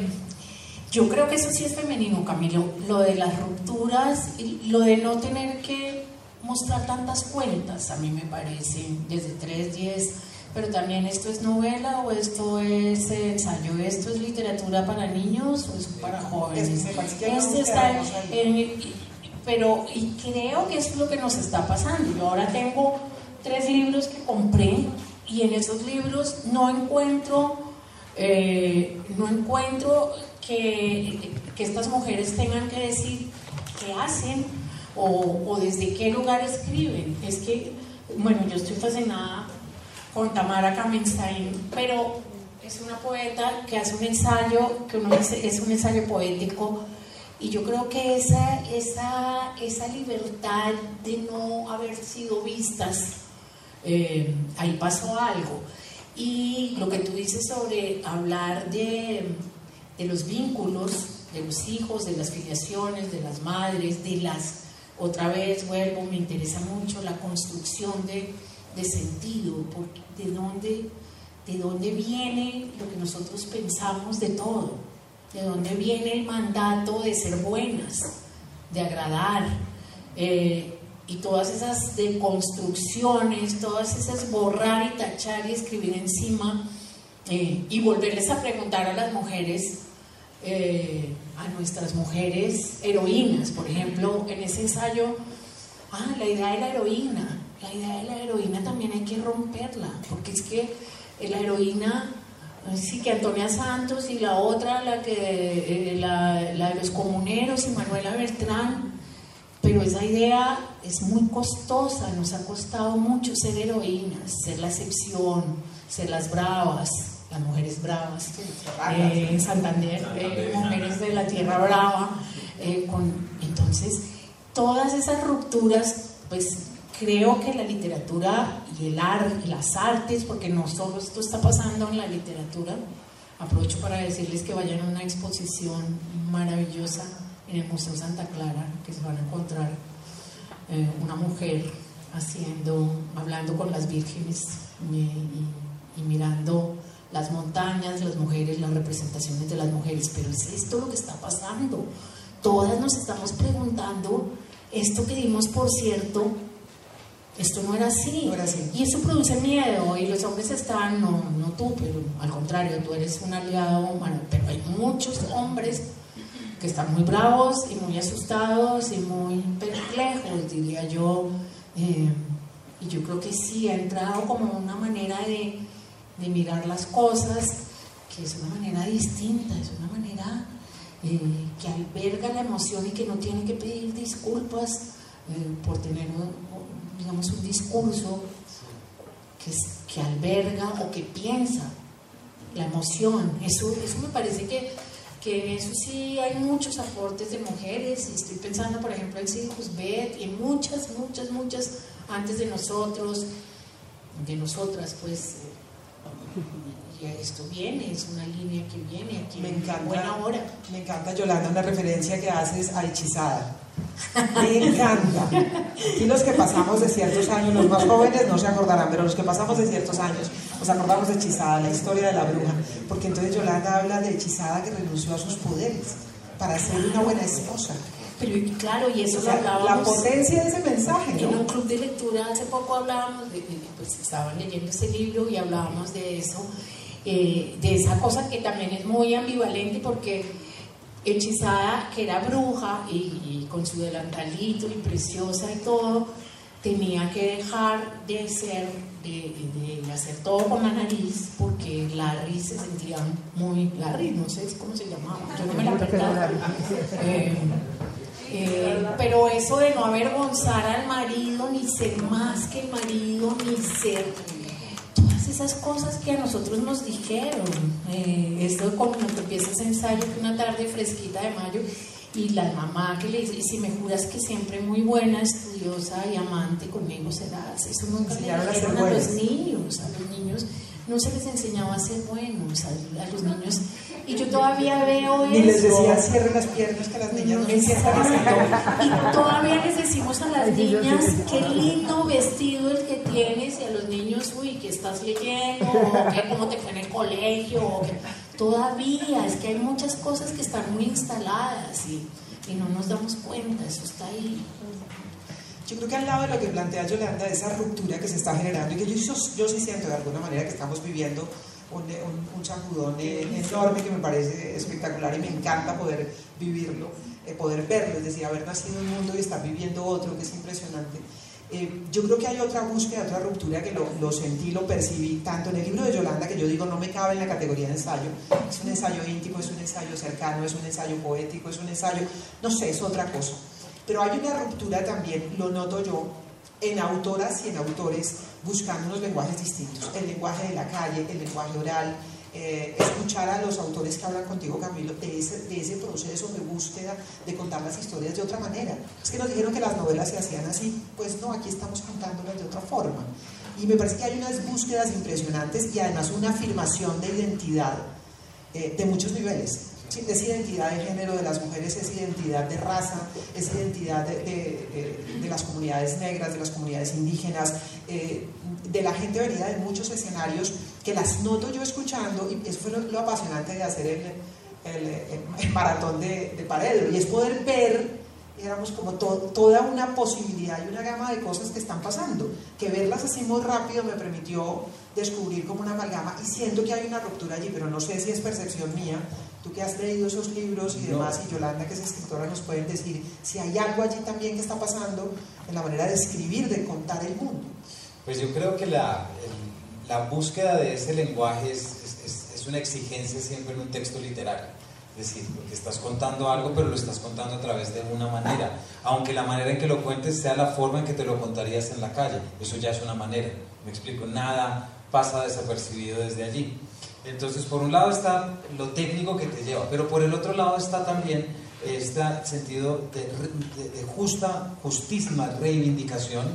yo creo que eso sí es femenino, Camilo, lo de las rupturas, lo de no tener que mostrar tantas cuentas, a mí me parece, desde 3, 10, pero también esto es novela o esto es ensayo, esto es literatura para niños o es para jóvenes. Este está pero y creo que es lo que nos está pasando. Yo ahora tengo tres libros que compré y en esos libros no encuentro, eh, no encuentro que, que, estas mujeres tengan que decir qué hacen o, o, desde qué lugar escriben. Es que, bueno, yo estoy fascinada con Tamara Kamenstein, pero es una poeta que hace un ensayo, que uno dice, es un ensayo poético, y yo creo que esa, esa, esa libertad de no haber sido vistas eh, ahí pasó algo. Y lo que tú dices sobre hablar de, de los vínculos, de los hijos, de las filiaciones, de las madres, de las, otra vez vuelvo, me interesa mucho la construcción de, de sentido, porque de dónde, de dónde viene lo que nosotros pensamos de todo, de dónde viene el mandato de ser buenas, de agradar. Eh, y todas esas deconstrucciones, todas esas borrar y tachar y escribir encima eh, y volverles a preguntar a las mujeres, eh, a nuestras mujeres heroínas, por ejemplo, en ese ensayo, ah, la idea de la heroína, la idea de la heroína también hay que romperla, porque es que la heroína sí que Antonia Santos y la otra, la, que, eh, la, la de los comuneros y Manuela Bertrán, pero esa idea es muy costosa, nos ha costado mucho ser heroínas, ser la excepción, ser las bravas, las mujeres bravas. Eh, en Santander, eh, mujeres de la tierra brava. Eh, con, entonces, todas esas rupturas, pues creo que la literatura y el arte, las artes, porque no solo esto está pasando en la literatura, aprovecho para decirles que vayan a una exposición maravillosa en el Museo Santa Clara, que se van a encontrar eh, una mujer haciendo, hablando con las vírgenes y, mirando las montañas, las mujeres, las representaciones de las mujeres. Pero es esto lo que está pasando. Todas nos estamos preguntando, esto que dimos por cierto, esto no era así.
No era así.
Y eso produce miedo y los hombres están, no, no tú, pero al contrario, tú eres un aliado humano, pero hay muchos hombres que están muy bravos y muy asustados y muy perplejos, diría yo, eh, y yo creo que sí ha entrado como una manera de, de mirar las cosas que es una manera distinta, es una manera eh, que alberga la emoción y que no tiene que pedir disculpas eh, por tener, digamos, un discurso que, que alberga o que piensa la emoción. Eso, eso me parece que, que en eso sí hay muchos aportes de mujeres. Y estoy pensando, por ejemplo, en Sid Husbet y muchas, muchas, muchas antes de nosotros, de nosotras, pues. Y esto viene, es una línea que viene aquí.
Me encanta.
Buena hora.
Me encanta, Yolanda, una referencia que haces a Hechizada. Me encanta. Y los que pasamos de ciertos años, los más jóvenes no se acordarán, pero los que pasamos de ciertos años, nos acordamos de Hechizada, la historia de la bruja. Porque entonces Yolanda habla de Hechizada que renunció a sus poderes para ser una buena esposa.
Pero claro, y eso
O sea,
lo hablábamos.
la potencia de ese mensaje,
En un
¿no?
club de lectura hace poco hablábamos, de- pues estaban leyendo ese libro y hablábamos de eso, eh, de esa cosa que también es muy ambivalente porque hechizada, que era bruja y, y con su delantalito y preciosa y todo, tenía que dejar de ser, de, de- de hacer todo con la nariz porque Larry se sentía muy, Larry, no sé cómo se llamaba, yo no me la perdaba. Eh, eh, pero eso de no avergonzar al marido, ni ser más que el marido, ni ser esas cosas que a nosotros nos dijeron. Eh, esto cuando te empieza ese ensayo, que una tarde fresquita de mayo, y la mamá que le dice, y si me juras que siempre muy buena, estudiosa y amante conmigo serás. Eso nunca le
a
los niños, a los niños no se les enseñaba a ser buenos, a, a los niños. Y yo todavía veo
Ni les
eso.
decía cierren las piernas que las niñas no.
Y todavía les decimos a las niñas, qué lindo vestido el que tienes, y a los niños, uy, que estás leyendo, o que cómo te fue en el colegio, o todavía, es que hay muchas cosas que están muy instaladas y, y no nos damos cuenta, eso está ahí.
Yo creo que al lado de lo que plantea Yolanda, de esa ruptura que se está generando y que yo, yo sí siento de alguna manera que estamos viviendo un, un, un sacudón eh, enorme que me parece espectacular y me encanta poder vivirlo, eh, poder verlo, es decir, haber nacido en un mundo y estar viviendo otro, que es impresionante. Eh, yo creo que hay otra búsqueda, otra ruptura que lo, lo, sentí, lo percibí tanto en el libro de Yolanda, que yo digo no me cabe en la categoría de ensayo, es un ensayo íntimo, es un ensayo cercano, es un ensayo poético, es un ensayo, no sé, es otra cosa. Pero hay una ruptura también, lo noto yo, en autoras y en autores buscando unos lenguajes distintos, el lenguaje de la calle, el lenguaje oral, eh, escuchar a los autores que hablan contigo, Camilo, de ese, de ese proceso de búsqueda de contar las historias de otra manera. Es que nos dijeron que las novelas se hacían así, pues no, aquí estamos contándolas de otra forma. Y me parece que hay unas búsquedas impresionantes y además una afirmación de identidad eh, de muchos niveles. Es identidad de género de las mujeres, es identidad de raza, es identidad de, de, de, las comunidades negras, de las comunidades indígenas, eh, de la gente venida de muchos escenarios que las noto yo escuchando y eso fue lo, lo apasionante de hacer el, el, el, maratón de, Paredro y es poder ver digamos, como to, toda una posibilidad y una gama de cosas que están pasando, que verlas así muy rápido me permitió descubrir como una amalgama y siento que hay una ruptura allí, pero no sé si es percepción mía, tú que has leído esos libros y demás, no. y Yolanda que es escritora nos pueden decir si hay algo allí también que está pasando en la manera de escribir, de contar el mundo.
Pues yo creo que la, el, la búsqueda de ese lenguaje es, es, es una exigencia siempre en un texto literario. Es decir, porque estás contando algo, pero lo estás contando a través de una manera. Aunque la manera en que lo cuentes sea la forma en que te lo contarías en la calle. Eso ya es una manera. Me explico, nada pasa desapercibido desde allí. Entonces, por un lado está lo técnico que te lleva, pero por el otro lado está también este sentido de, justa, justísima reivindicación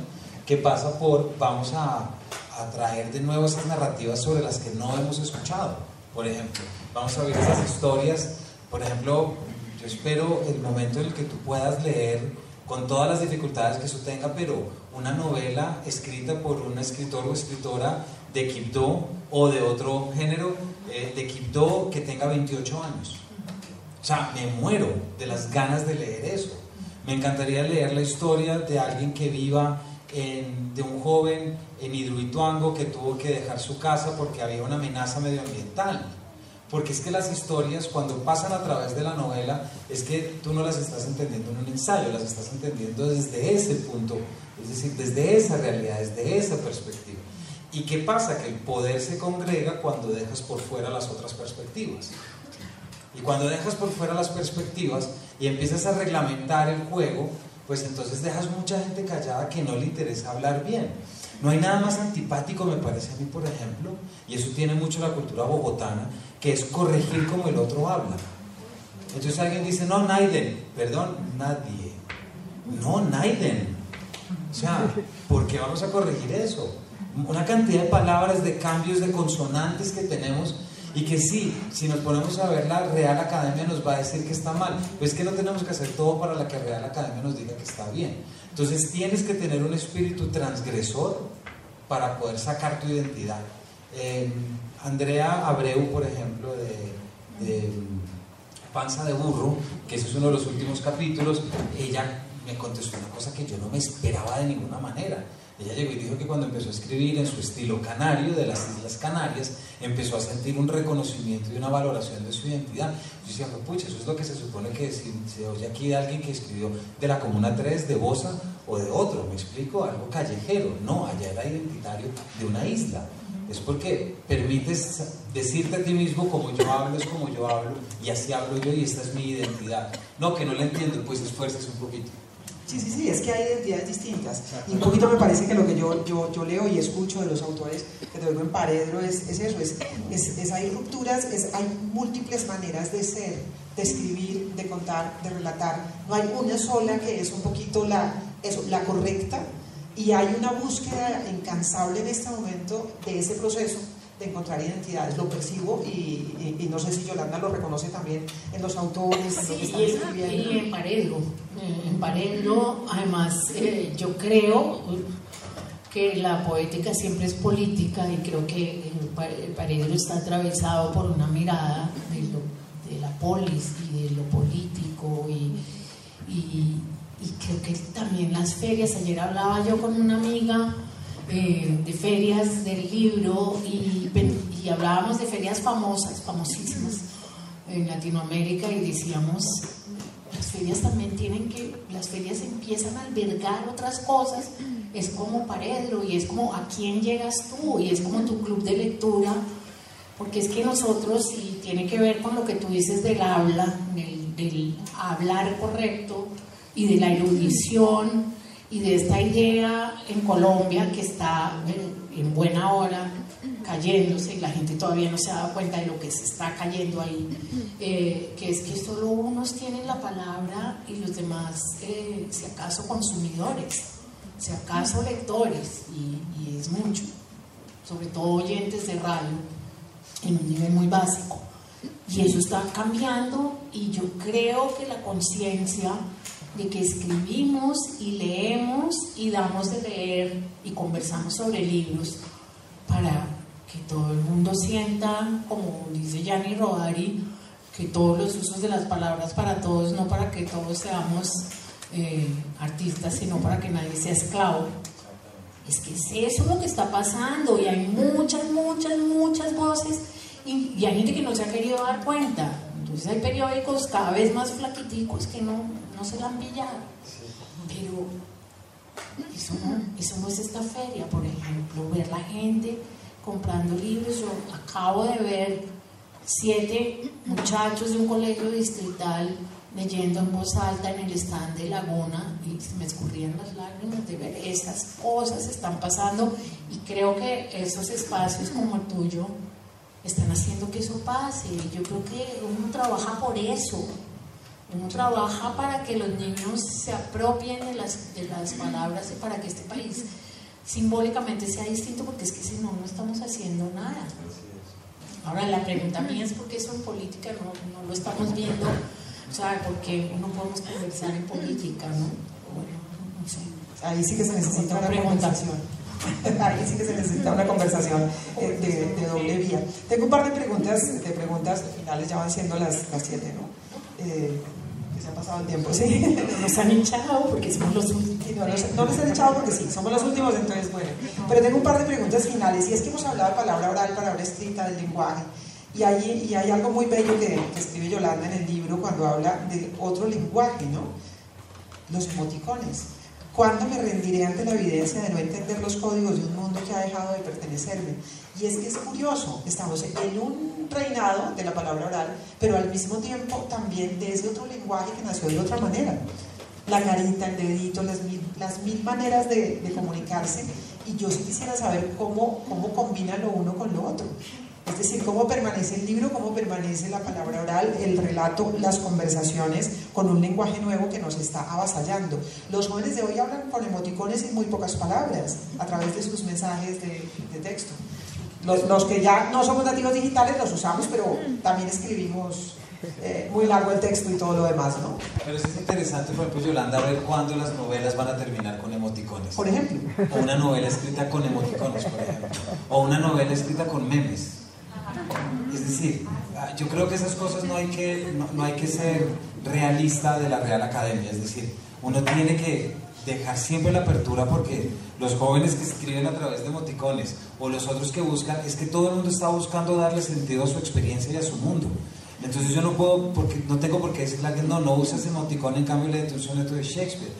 que pasa por, vamos a, a traer de nuevo esas narrativas sobre las que no hemos escuchado. Por ejemplo, vamos a ver esas historias por ejemplo, yo espero el momento en el que tú puedas leer con todas las dificultades que eso tenga, pero una novela escrita por un escritor o escritora de Quibdó o de otro género eh, de Quibdó que tenga 28 años. O sea, me muero de las ganas de leer eso. Me encantaría leer la historia de alguien que viva en, de un joven en Hidroituango que tuvo que dejar su casa porque había una amenaza medioambiental Porque es que las historias, cuando pasan a través de la novela, es que tú no las estás entendiendo en un ensayo, las estás entendiendo desde ese punto, es decir, desde esa realidad, desde esa perspectiva. ¿Y qué pasa? Que el poder se congrega cuando dejas por fuera las otras perspectivas. Y cuando dejas por fuera las perspectivas y empiezas a reglamentar el juego, pues entonces dejas mucha gente callada que no le interesa hablar bien. No hay nada más antipático, me parece a mí, por ejemplo, y eso tiene mucho la cultura bogotana, que es corregir como el otro habla. Entonces alguien dice, no, Naiden, perdón, nadie. No, Naiden. O sea, ¿por qué vamos a corregir eso? Una cantidad de palabras, de cambios, de consonantes que tenemos y que sí, si nos ponemos a ver la Real Academia nos va a decir que está mal. Pues que no tenemos que hacer todo para la que Real Academia nos diga que está bien. Entonces tienes que tener un espíritu transgresor para poder sacar tu identidad. Em, Andrea Abreu, por ejemplo, de, de Panza de Burro, que ese es uno de los últimos capítulos, ella me contestó una cosa que yo no me esperaba de ninguna manera. Ella llegó y dijo que cuando empezó a escribir en su estilo canario de las Islas Canarias, empezó a sentir un reconocimiento y una valoración de su identidad. Yo decía, pucha, eso es lo que se supone que si se oye aquí de alguien que escribió de la Comuna 3, de Bosa o de otro, me explico, algo callejero. No, allá era identitario de una isla. Es porque permites decirte a ti mismo como yo hablo es como yo hablo y así hablo yo y esta es mi identidad. No, que no la entiendo, pues esfuerces un poquito.
Sí, sí, sí, es que hay identidades distintas. Y un poquito me parece que lo que yo, yo, yo leo y escucho de los autores que te en Paredro es, es eso, es, es, hay rupturas, es, hay múltiples maneras de ser, de escribir, de contar, de relatar. No hay una sola que es un poquito la, eso, la correcta y hay una búsqueda incansable en este momento de ese proceso de encontrar identidades. Lo percibo y, no sé si Yolanda lo reconoce también en los autores, en lo que están escribiendo.
Y en Paredro. En Paredro, además, eh, yo creo que la poética siempre es política y creo que el Paredro está atravesado por una mirada de, de la polis y de lo político y, y, y creo que también las ferias, ayer hablaba yo con una amiga eh, de ferias del libro y, hablábamos de ferias famosas, famosísimas en Latinoamérica y decíamos, las ferias también tienen que, las ferias empiezan a albergar otras cosas, es como Paredro y es como a quién llegas tú y es como tu club de lectura, porque es que nosotros, y tiene que ver con lo que tú dices del habla, del, del hablar correcto y de la erudición, y de esta idea en Colombia que está en buena hora cayéndose y la gente todavía no se ha dado cuenta de lo que se está cayendo ahí, eh, que es que solo unos tienen la palabra y los demás, eh, si acaso, consumidores, si acaso lectores, y, y es mucho, sobre todo oyentes de radio, en un nivel muy básico. Y eso está cambiando y yo creo que la conciencia de que escribimos y leemos y damos de leer y conversamos sobre libros para que todo el mundo sienta, como dice Gianni Rodari, que todos los usos de las palabras para todos, no para que todos seamos eh, artistas, sino para que nadie sea esclavo. Es que es eso lo que está pasando y hay muchas, muchas, muchas voces y, y hay gente que no se ha querido dar cuenta. Entonces hay periódicos cada vez más flaquiticos que no, no se la han pillado. Pero eso no, eso no es esta feria, por ejemplo, ver la gente comprando libros. Yo acabo de ver siete muchachos de un colegio distrital leyendo en voz alta en el stand de Laguna y me escurrían las lágrimas de ver esas cosas están pasando y creo que esos espacios como el tuyo están haciendo que eso pase. Yo creo que uno trabaja por eso. Uno trabaja para que los niños se apropien de las, de las palabras y para que este país simbólicamente sea distinto, porque es que si no, no estamos haciendo nada. Ahora, la pregunta mía es por qué eso en política no, no lo estamos viendo, o sea, porque no podemos conversar en política, ¿no? Bueno,
no sé. Ahí sí que se necesita una conversación. Ahí sí que se necesita una conversación eh, de, doble vía. Tengo un par de preguntas, de preguntas finales, ya van siendo las, las siete, ¿no? Eh, que se ha pasado el tiempo, sí.
Nos han echado porque somos los últimos.
No, no, nos han echado porque sí, somos los últimos, entonces bueno. Pero tengo un par de preguntas finales, y es que hemos hablado de palabra oral, palabra escrita, del lenguaje. Y hay, y hay algo muy bello que, que escribe Yolanda en el libro cuando habla de otro lenguaje, ¿no? Los emoticones. ¿Cuándo me rendiré ante la evidencia de no entender los códigos de un mundo que ha dejado de pertenecerme? Y es que es curioso, estamos en un reinado de la palabra oral, pero al mismo tiempo también de ese otro lenguaje que nació de otra manera. La carita, el dedito, las mil, las mil maneras de, comunicarse. Y yo sí quisiera saber cómo, cómo combina lo uno con lo otro. Es decir, cómo permanece el libro, cómo permanece la palabra oral, el relato, las conversaciones con un lenguaje nuevo que nos está avasallando. Los jóvenes de hoy hablan con emoticones y muy pocas palabras a través de sus mensajes de, de texto. Los, los, que ya no somos nativos digitales los usamos, pero también escribimos eh, muy largo el texto y todo lo demás, ¿no?
Pero es interesante, por ejemplo, Yolanda, ver cuándo las novelas van a terminar con emoticones.
Por ejemplo.
O una novela escrita con emoticones, por ejemplo. O una novela escrita con memes. Es decir, yo creo que esas cosas no hay que, no, no hay que ser realista de la Real Academia. Es decir, uno tiene que dejar siempre la apertura porque los jóvenes que escriben a través de emoticones o los otros que buscan, es que todo el mundo está buscando darle sentido a su experiencia y a su mundo. Entonces yo no puedo, porque no tengo por qué decirle a alguien, no, no usas emoticón en cambio le un soneto de Shakespeare.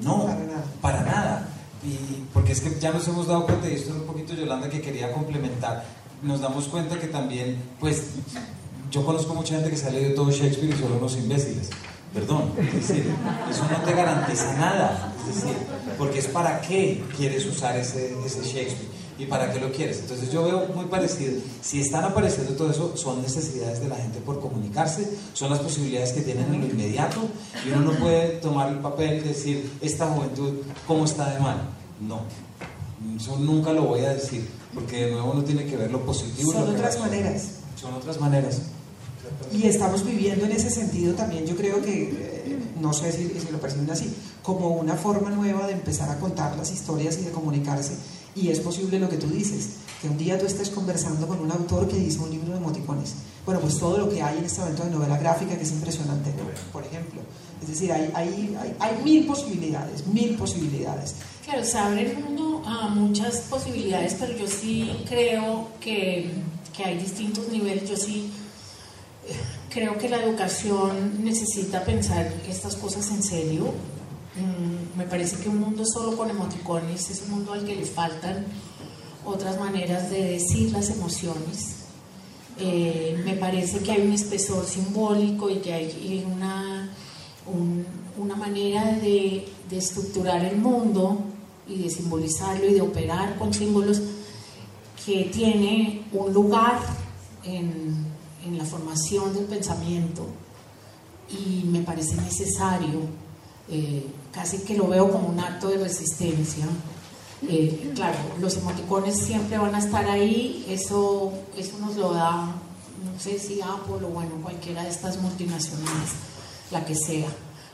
No, para nada. Para nada. Y porque es que ya nos hemos dado cuenta, y esto es un poquito Yolanda que quería complementar, nos damos cuenta que también, pues, yo conozco mucha gente que se ha leído todo Shakespeare y solo unos imbéciles. Perdón, es decir, eso no te garantiza nada. Es decir, porque es para qué quieres usar ese, ese Shakespeare y para qué lo quieres. Entonces yo veo muy parecido. Si están apareciendo todo eso, son necesidades de la gente por comunicarse, son las posibilidades que tienen en lo inmediato y uno no puede tomar el papel y decir, esta juventud, ¿cómo está de mal? No, eso nunca lo voy a decir, porque de nuevo uno tiene que ver lo positivo.
Son
lo
otras maneras.
Son otras maneras.
Y estamos viviendo en ese sentido también, yo creo que, eh, no sé si, si, lo perciben así, como una forma nueva de empezar a contar las historias y de comunicarse. Y es posible lo que tú dices, que un día tú estés conversando con un autor que dice un libro de emoticones. Bueno, pues todo lo que hay en este momento de novela gráfica que es impresionante, por ejemplo. Es decir, hay, hay, hay, hay mil posibilidades, mil posibilidades.
Claro, se abre el mundo a muchas posibilidades, pero yo sí creo que, que hay distintos niveles. Yo sí creo que la educación necesita pensar estas cosas en serio. Mm, me parece que un mundo solo con emoticones es un mundo al que le faltan otras maneras de decir las emociones. Eh, me parece que hay un espesor simbólico y que hay una, un, una manera de, de estructurar el mundo y de simbolizarlo y de operar con símbolos que tiene un lugar en, en la formación del pensamiento y me parece necesario, eh, casi que lo veo como un acto de resistencia. Eh, claro, los emoticones siempre van a estar ahí, eso, eso nos lo da, no sé si Apple o bueno, cualquiera de estas multinacionales, la que sea.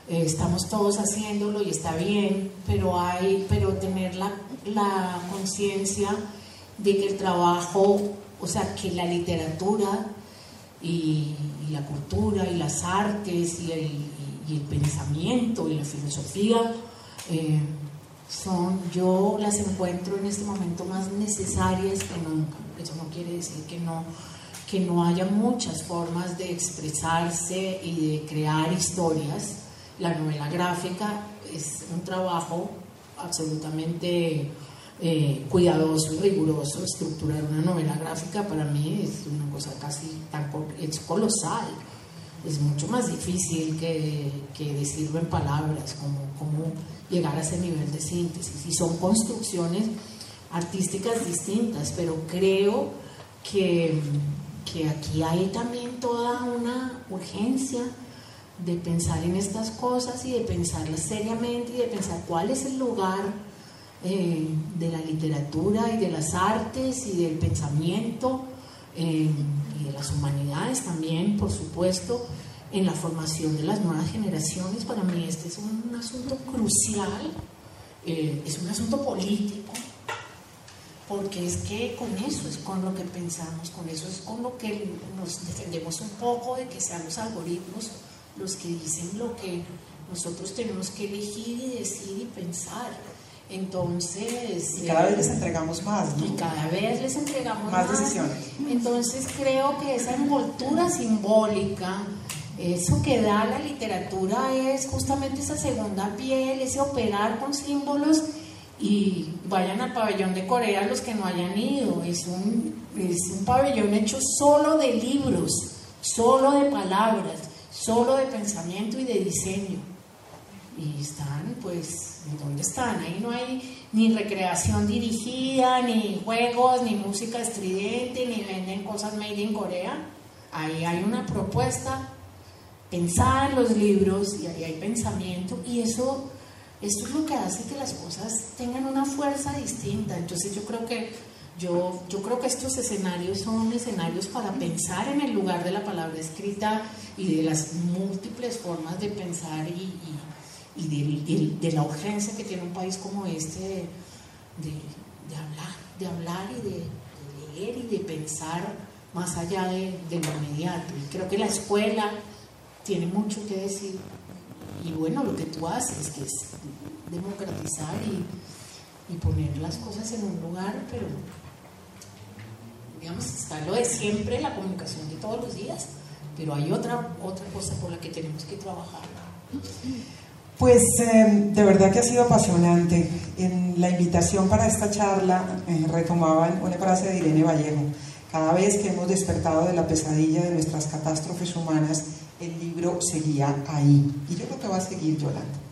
Eh, estamos todos haciéndolo y está bien, pero hay, pero tener la, la conciencia de que el trabajo, o sea, que la literatura y, la cultura y las artes y el, y, y el pensamiento y la filosofía eh, son, yo las encuentro en este momento más necesarias que nunca. Eso no quiere decir que no, que no haya muchas formas de expresarse y de crear historias. La novela gráfica es un trabajo absolutamente eh, cuidadoso y riguroso. Estructurar una novela gráfica para mí es una cosa casi tan es colosal. Es mucho más difícil que, que decirlo en palabras, como, como llegar a ese nivel de síntesis. Y son construcciones artísticas distintas, pero creo que, que aquí hay también toda una urgencia de pensar en estas cosas y de pensarlas seriamente y de pensar cuál es el lugar eh, de la literatura y de las artes y del pensamiento eh, y de las humanidades también, por supuesto, en la formación de las nuevas generaciones. Para mí este es un, asunto crucial, eh, es un asunto político, porque es que con eso es con lo que pensamos, con eso es con lo que nos defendemos un poco de que sean los algoritmos los que dicen lo que nosotros tenemos que elegir y decir y pensar. Entonces...
Y cada vez les entregamos más, ¿no?
Y cada vez les entregamos
más.
Más
decisiones.
Entonces creo que esa envoltura simbólica, eso que da la literatura es justamente esa segunda piel, ese operar con símbolos y vayan al pabellón de Corea los que no hayan ido. Es un, es un pabellón hecho solo de libros, solo de palabras, solo de pensamiento y de diseño. Y están, pues, ¿dónde están? Ahí no hay ni recreación dirigida, ni juegos, ni música estridente, ni venden cosas made in Corea. Ahí hay una propuesta pensar los libros y ahí hay pensamiento y eso, esto es lo que hace que las cosas tengan una fuerza distinta. Entonces yo creo que yo, yo creo que estos escenarios son escenarios para pensar en el lugar de la palabra escrita y de las múltiples formas de pensar y, y, de, la urgencia que tiene un país como este de, hablar, de hablar y de, leer y de pensar más allá de, de lo inmediato. Y creo que la escuela tiene mucho que decir. Y bueno, lo que tú haces, que es democratizar y, y poner las cosas en un lugar, pero digamos, está lo de siempre, la comunicación de todos los días, pero hay otra, otra cosa por la que tenemos que trabajar.
Pues eh, de verdad que ha sido apasionante. En la invitación para esta charla eh, retomaban una frase de Irene Vallejo. Cada vez que hemos despertado de la pesadilla de nuestras catástrofes humanas, el libro seguía ahí. Y yo creo que va a seguir, Yolanda.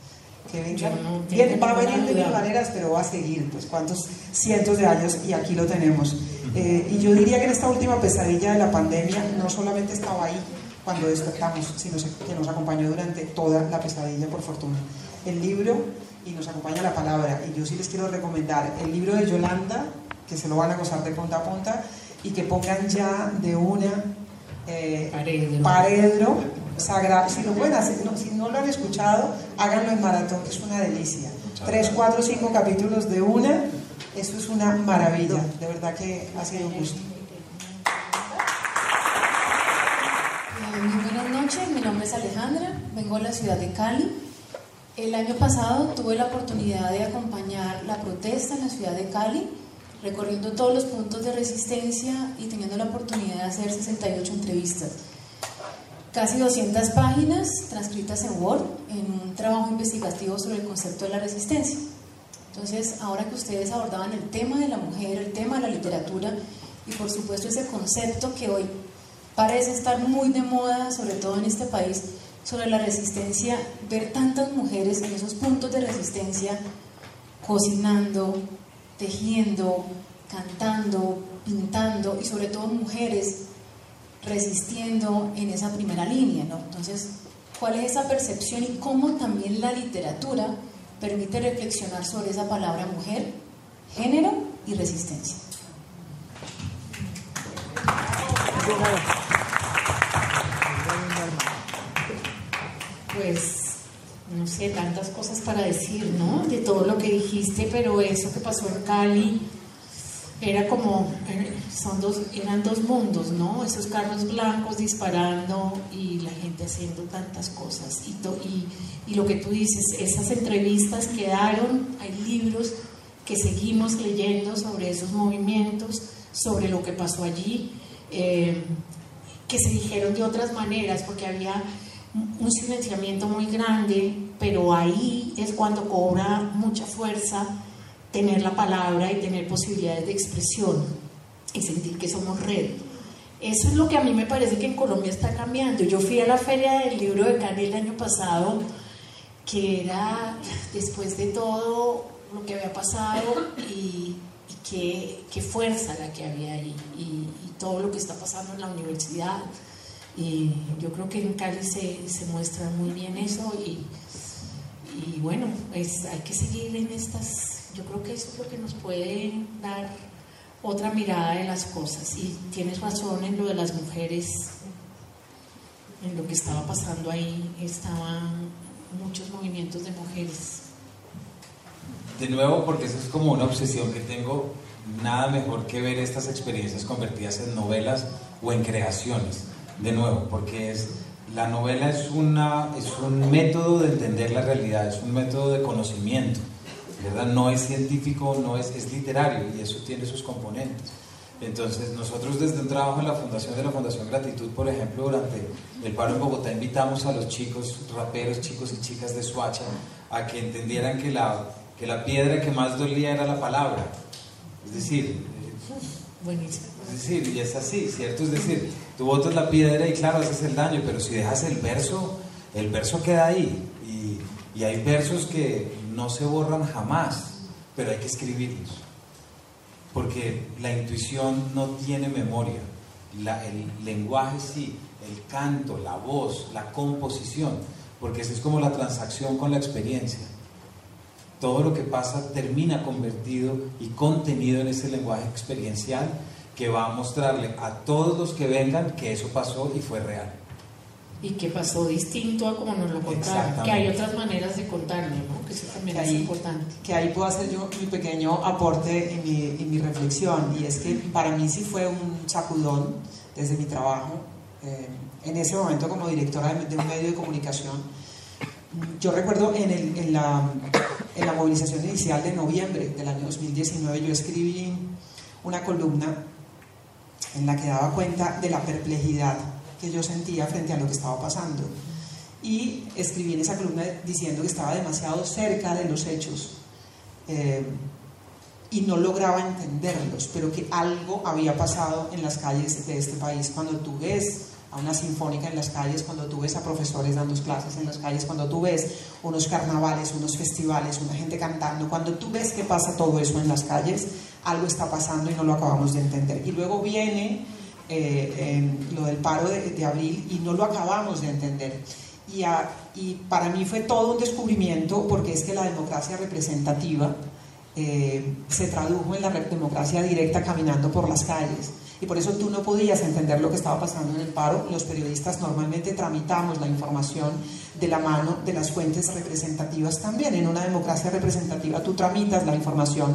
Que venga,
no
bien, va a venir de mil maneras, pero va a seguir. Pues cuántos cientos de años y aquí lo tenemos. Eh, y yo diría que en esta última pesadilla de la pandemia no solamente estaba ahí cuando despertamos, sino que nos acompañó durante toda la pesadilla, por fortuna. El libro y nos acompaña la palabra. Y yo sí les quiero recomendar el libro de Yolanda, que se lo van a gozar de punta a punta, y que pongan ya de una
eh, paredro.
paredro sagrado. Si lo pueden hacer, no, si no lo han escuchado, háganlo en maratón, que es una delicia. Tres, cuatro, cinco capítulos de una, eso es una maravilla. De verdad que ha sido un gusto.
Muy buenas noches, mi nombre es Alejandra, vengo de la ciudad de Cali. El año pasado tuve la oportunidad de acompañar la protesta en la ciudad de Cali, recorriendo todos los puntos de resistencia y teniendo la oportunidad de hacer 68 entrevistas. Casi 200 páginas transcritas en Word, en un trabajo investigativo sobre el concepto de la resistencia. Entonces, ahora que ustedes abordaban el tema de la mujer, el tema de la literatura y por supuesto ese concepto que hoy parece estar muy de moda, sobre todo en este país, sobre la resistencia, ver tantas mujeres en esos puntos de resistencia cocinando, tejiendo, cantando, pintando y sobre todo mujeres resistiendo en esa primera línea, ¿no? Entonces, ¿cuál es esa percepción y cómo también la literatura permite reflexionar sobre esa palabra mujer, género y resistencia?
Pues no sé, tantas cosas para decir, ¿no? De todo lo que dijiste, pero eso que pasó en Cali era como, son dos, eran dos mundos, ¿no? Esos carros blancos disparando y la gente haciendo tantas cosas. Y, y, y lo que tú dices, esas entrevistas quedaron, hay libros que seguimos leyendo sobre esos movimientos, sobre lo que pasó allí, eh, que se dijeron de otras maneras, porque había un silenciamiento muy grande, pero ahí es cuando cobra mucha fuerza tener la palabra y tener posibilidades de expresión y sentir que somos red. Eso es lo que a mí me parece que en Colombia está cambiando. Yo fui a la feria del libro de Cali el año pasado, que era después de todo lo que había pasado y, y qué, qué, fuerza la que había ahí y, y todo lo que está pasando en la universidad y yo creo que en Cali se, se muestra muy bien eso y, y bueno, es, hay que seguir en estas, yo creo que eso es lo que nos puede dar otra mirada de las cosas. Y tienes razón en lo de las mujeres, en lo que estaba pasando ahí, estaban muchos movimientos de mujeres.
De nuevo, porque eso es como una obsesión que tengo, nada mejor que ver estas experiencias convertidas en novelas o en creaciones de nuevo, porque es, la novela es, una, es un método de entender la realidad, es un método de conocimiento. ¿Verdad? No es científico, no es, es literario y eso tiene sus componentes. Entonces, nosotros desde un trabajo en la fundación de la Fundación Gratitud, por ejemplo, durante el paro en Bogotá, invitamos a los chicos, raperos, chicos y chicas de Suacha, a que entendieran que la, que la piedra que más dolía era la palabra. Es decir,
Buenísimo.
es decir, y es así, ¿cierto? Es decir, tú botas la piedra y claro, haces el daño, pero si dejas el verso, el verso queda ahí. Y, y hay versos que no se borran jamás, pero hay que escribirlos. Porque la intuición no tiene memoria. El lenguaje sí, el canto, la voz, la composición, porque esa es como la transacción con la experiencia. Todo lo que pasa termina convertido y contenido en ese lenguaje experiencial que va a mostrarle a todos los que vengan que eso pasó y fue real.
Y que pasó distinto a como nos lo contaron. Que hay otras maneras de contarlo, ¿no? Que eso también
Que
es
ahí-
importante.
que ahí puedo hacer yo mi pequeño aporte en mi, en mi reflexión, y es que para mí sí fue un sacudón desde mi trabajo, eh, en ese momento como directora de, de un medio de comunicación. Yo recuerdo en, el- en la, en la movilización inicial de noviembre del año 2019, yo escribí una columna en la que daba cuenta de la perplejidad que yo sentía frente a lo que estaba pasando. Y escribí en esa columna diciendo que estaba demasiado cerca de los hechos eh, y no lograba entenderlos, pero que algo había pasado en las calles de este país. Cuando tú ves a una sinfónica en las calles, cuando tú ves a profesores dando clases en las calles, cuando tú ves unos carnavales, unos festivales, una gente cantando, cuando tú ves que pasa todo eso en las calles, algo está pasando y no lo acabamos de entender. Y luego viene eh, en lo del paro de, de abril y no lo acabamos de entender. Y, a- y para mí fue todo un descubrimiento porque es que la democracia representativa eh, se tradujo en la democracia directa caminando por las calles. Y por eso tú no podías entender lo que estaba pasando en el paro. Los periodistas normalmente tramitamos la información de la mano de las fuentes representativas también. En una democracia representativa tú tramitas la información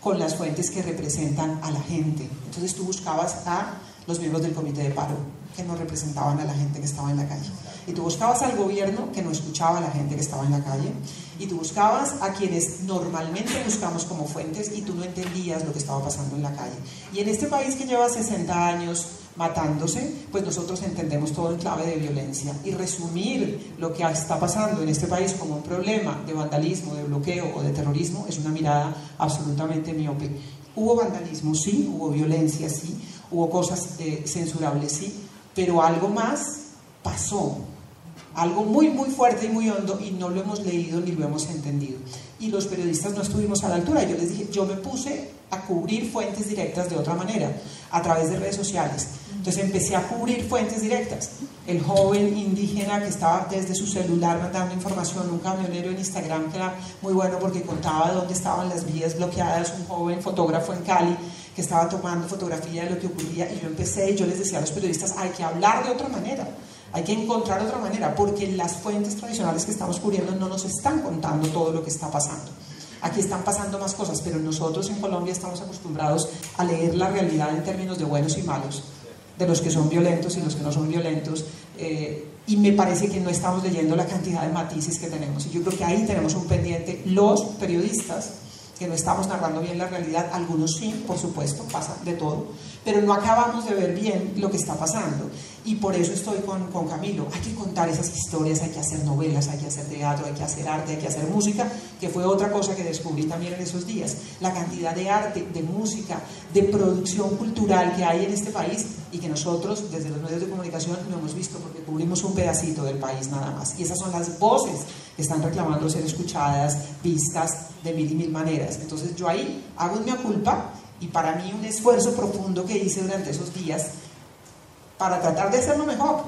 con las fuentes que representan a la gente. Entonces tú buscabas a los miembros del comité de paro que no representaban a la gente que estaba en la calle. Y tú buscabas al gobierno que no escuchaba a la gente que estaba en la calle. Y tú buscabas a quienes normalmente buscamos como fuentes y tú no entendías lo que estaba pasando en la calle. Y en este país que lleva 60 años matándose, pues nosotros entendemos todo en clave de violencia. Y resumir lo que está pasando en este país como un problema de vandalismo, de bloqueo o de terrorismo es una mirada absolutamente miope. Hubo vandalismo, sí, hubo violencia, sí, hubo cosas eh, censurables, sí, pero algo más pasó, algo muy, muy fuerte y muy hondo y no lo hemos leído ni lo hemos entendido. Y los periodistas no estuvimos a la altura. Yo les dije, yo me puse a cubrir fuentes directas de otra manera, a través de redes sociales. Entonces empecé a cubrir fuentes directas. El joven indígena que estaba desde su celular mandando información, un camionero en Instagram que era muy bueno porque contaba dónde estaban las vías bloqueadas, un joven fotógrafo en Cali que estaba tomando fotografía de lo que ocurría y yo empecé y yo les decía a los periodistas, hay que hablar de otra manera. Hay que encontrar otra manera, porque las fuentes tradicionales que estamos cubriendo no nos están contando todo lo que está pasando. Aquí están pasando más cosas, pero nosotros en Colombia estamos acostumbrados a leer la realidad en términos de buenos y malos, de los que son violentos y los que no son violentos, eh, y me parece que no estamos leyendo la cantidad de matices que tenemos. Y yo creo que ahí tenemos un pendiente, los periodistas, que no estamos narrando bien la realidad, algunos sí, por supuesto, pasa de todo, pero no acabamos de ver bien lo que está pasando. Y por eso estoy con, con Camilo. Hay que contar esas historias, hay que hacer novelas, hay que hacer teatro, hay que hacer arte, hay que hacer música, que fue otra cosa que descubrí también en esos días. La cantidad de arte, de música, de producción cultural que hay en este país y que nosotros desde los medios de comunicación no hemos visto porque cubrimos un pedacito del país nada más. Y esas son las voces que están reclamando ser escuchadas, vistas de mil y mil maneras. Entonces yo ahí hago una culpa y para mí un esfuerzo profundo que hice durante esos días para tratar de hacerlo mejor.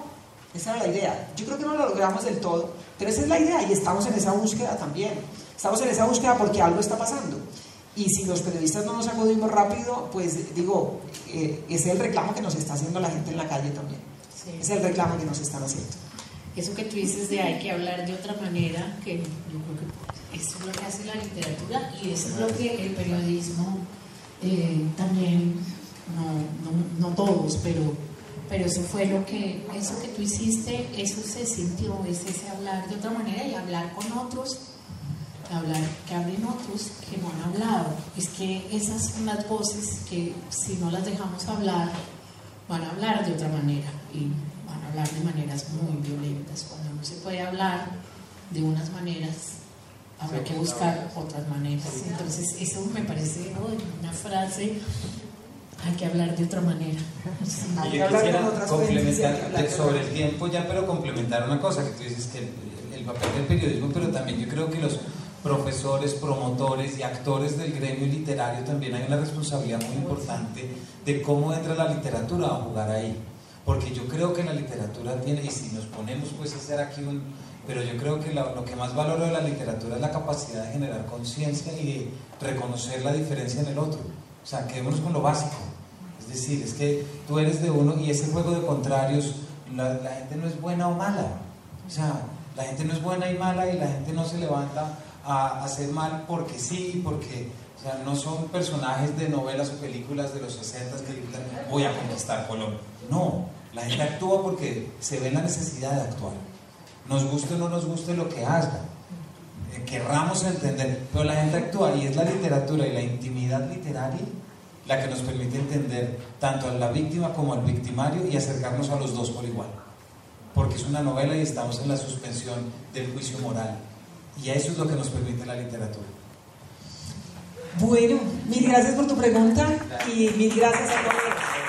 Esa era la idea. Yo creo que no lo logramos del todo, pero esa es la idea y estamos en esa búsqueda también. Estamos en esa búsqueda porque algo está pasando. Y si los periodistas no nos acudimos rápido, pues digo, eh, es el reclamo que nos está haciendo la gente en la calle también.
Sí.
Es el reclamo que nos están haciendo.
Eso que tú dices de hay que hablar de otra manera, que yo creo que eso es lo que hace la literatura y eso es lo que el periodismo eh, también, no, no, no todos, pero, pero eso fue lo que, eso que tú hiciste, eso se sintió, es ese hablar de otra manera y hablar con otros hablar, que hablen otros que no han hablado. Es que esas son las voces que si no las dejamos hablar, van a hablar de otra manera y van a hablar de maneras muy violentas. Cuando no se puede hablar de unas maneras, habrá que buscar otras maneras. Entonces, eso me parece una frase hay que hablar de otra manera.
Hay que hablar con otras complementar sobre el tiempo ya, pero complementar una cosa que tú dices que el papel del periodismo, pero también yo creo que los profesores, promotores y actores del gremio literario también hay una responsabilidad muy importante de cómo entra la literatura a jugar ahí. Porque yo creo que la literatura tiene, y si nos ponemos pues a hacer aquí un... Pero yo creo que lo, que más valoro de la literatura es la capacidad de generar conciencia y de reconocer la diferencia en el otro. O sea, quedémonos con lo básico. Es decir, es que tú eres de uno y ese juego de contrarios, la, la gente no es buena o mala. O sea, la gente no es buena y mala y la gente no se levanta a hacer mal porque sí, porque o sea, no son personajes de novelas o películas de los 60 que dicen voy a conquistar Colombia. No, la gente actúa porque se ve la necesidad de actuar. Nos guste o no nos guste lo que haga, eh, querramos entender, pero la gente actúa y es la literatura y la intimidad literaria la que nos permite entender tanto a la víctima como al victimario y acercarnos a los dos por igual. Porque es una novela y estamos en la suspensión del juicio moral. Y eso es lo que nos permite la literatura.
Bueno, mil gracias por tu pregunta y mil gracias a todos.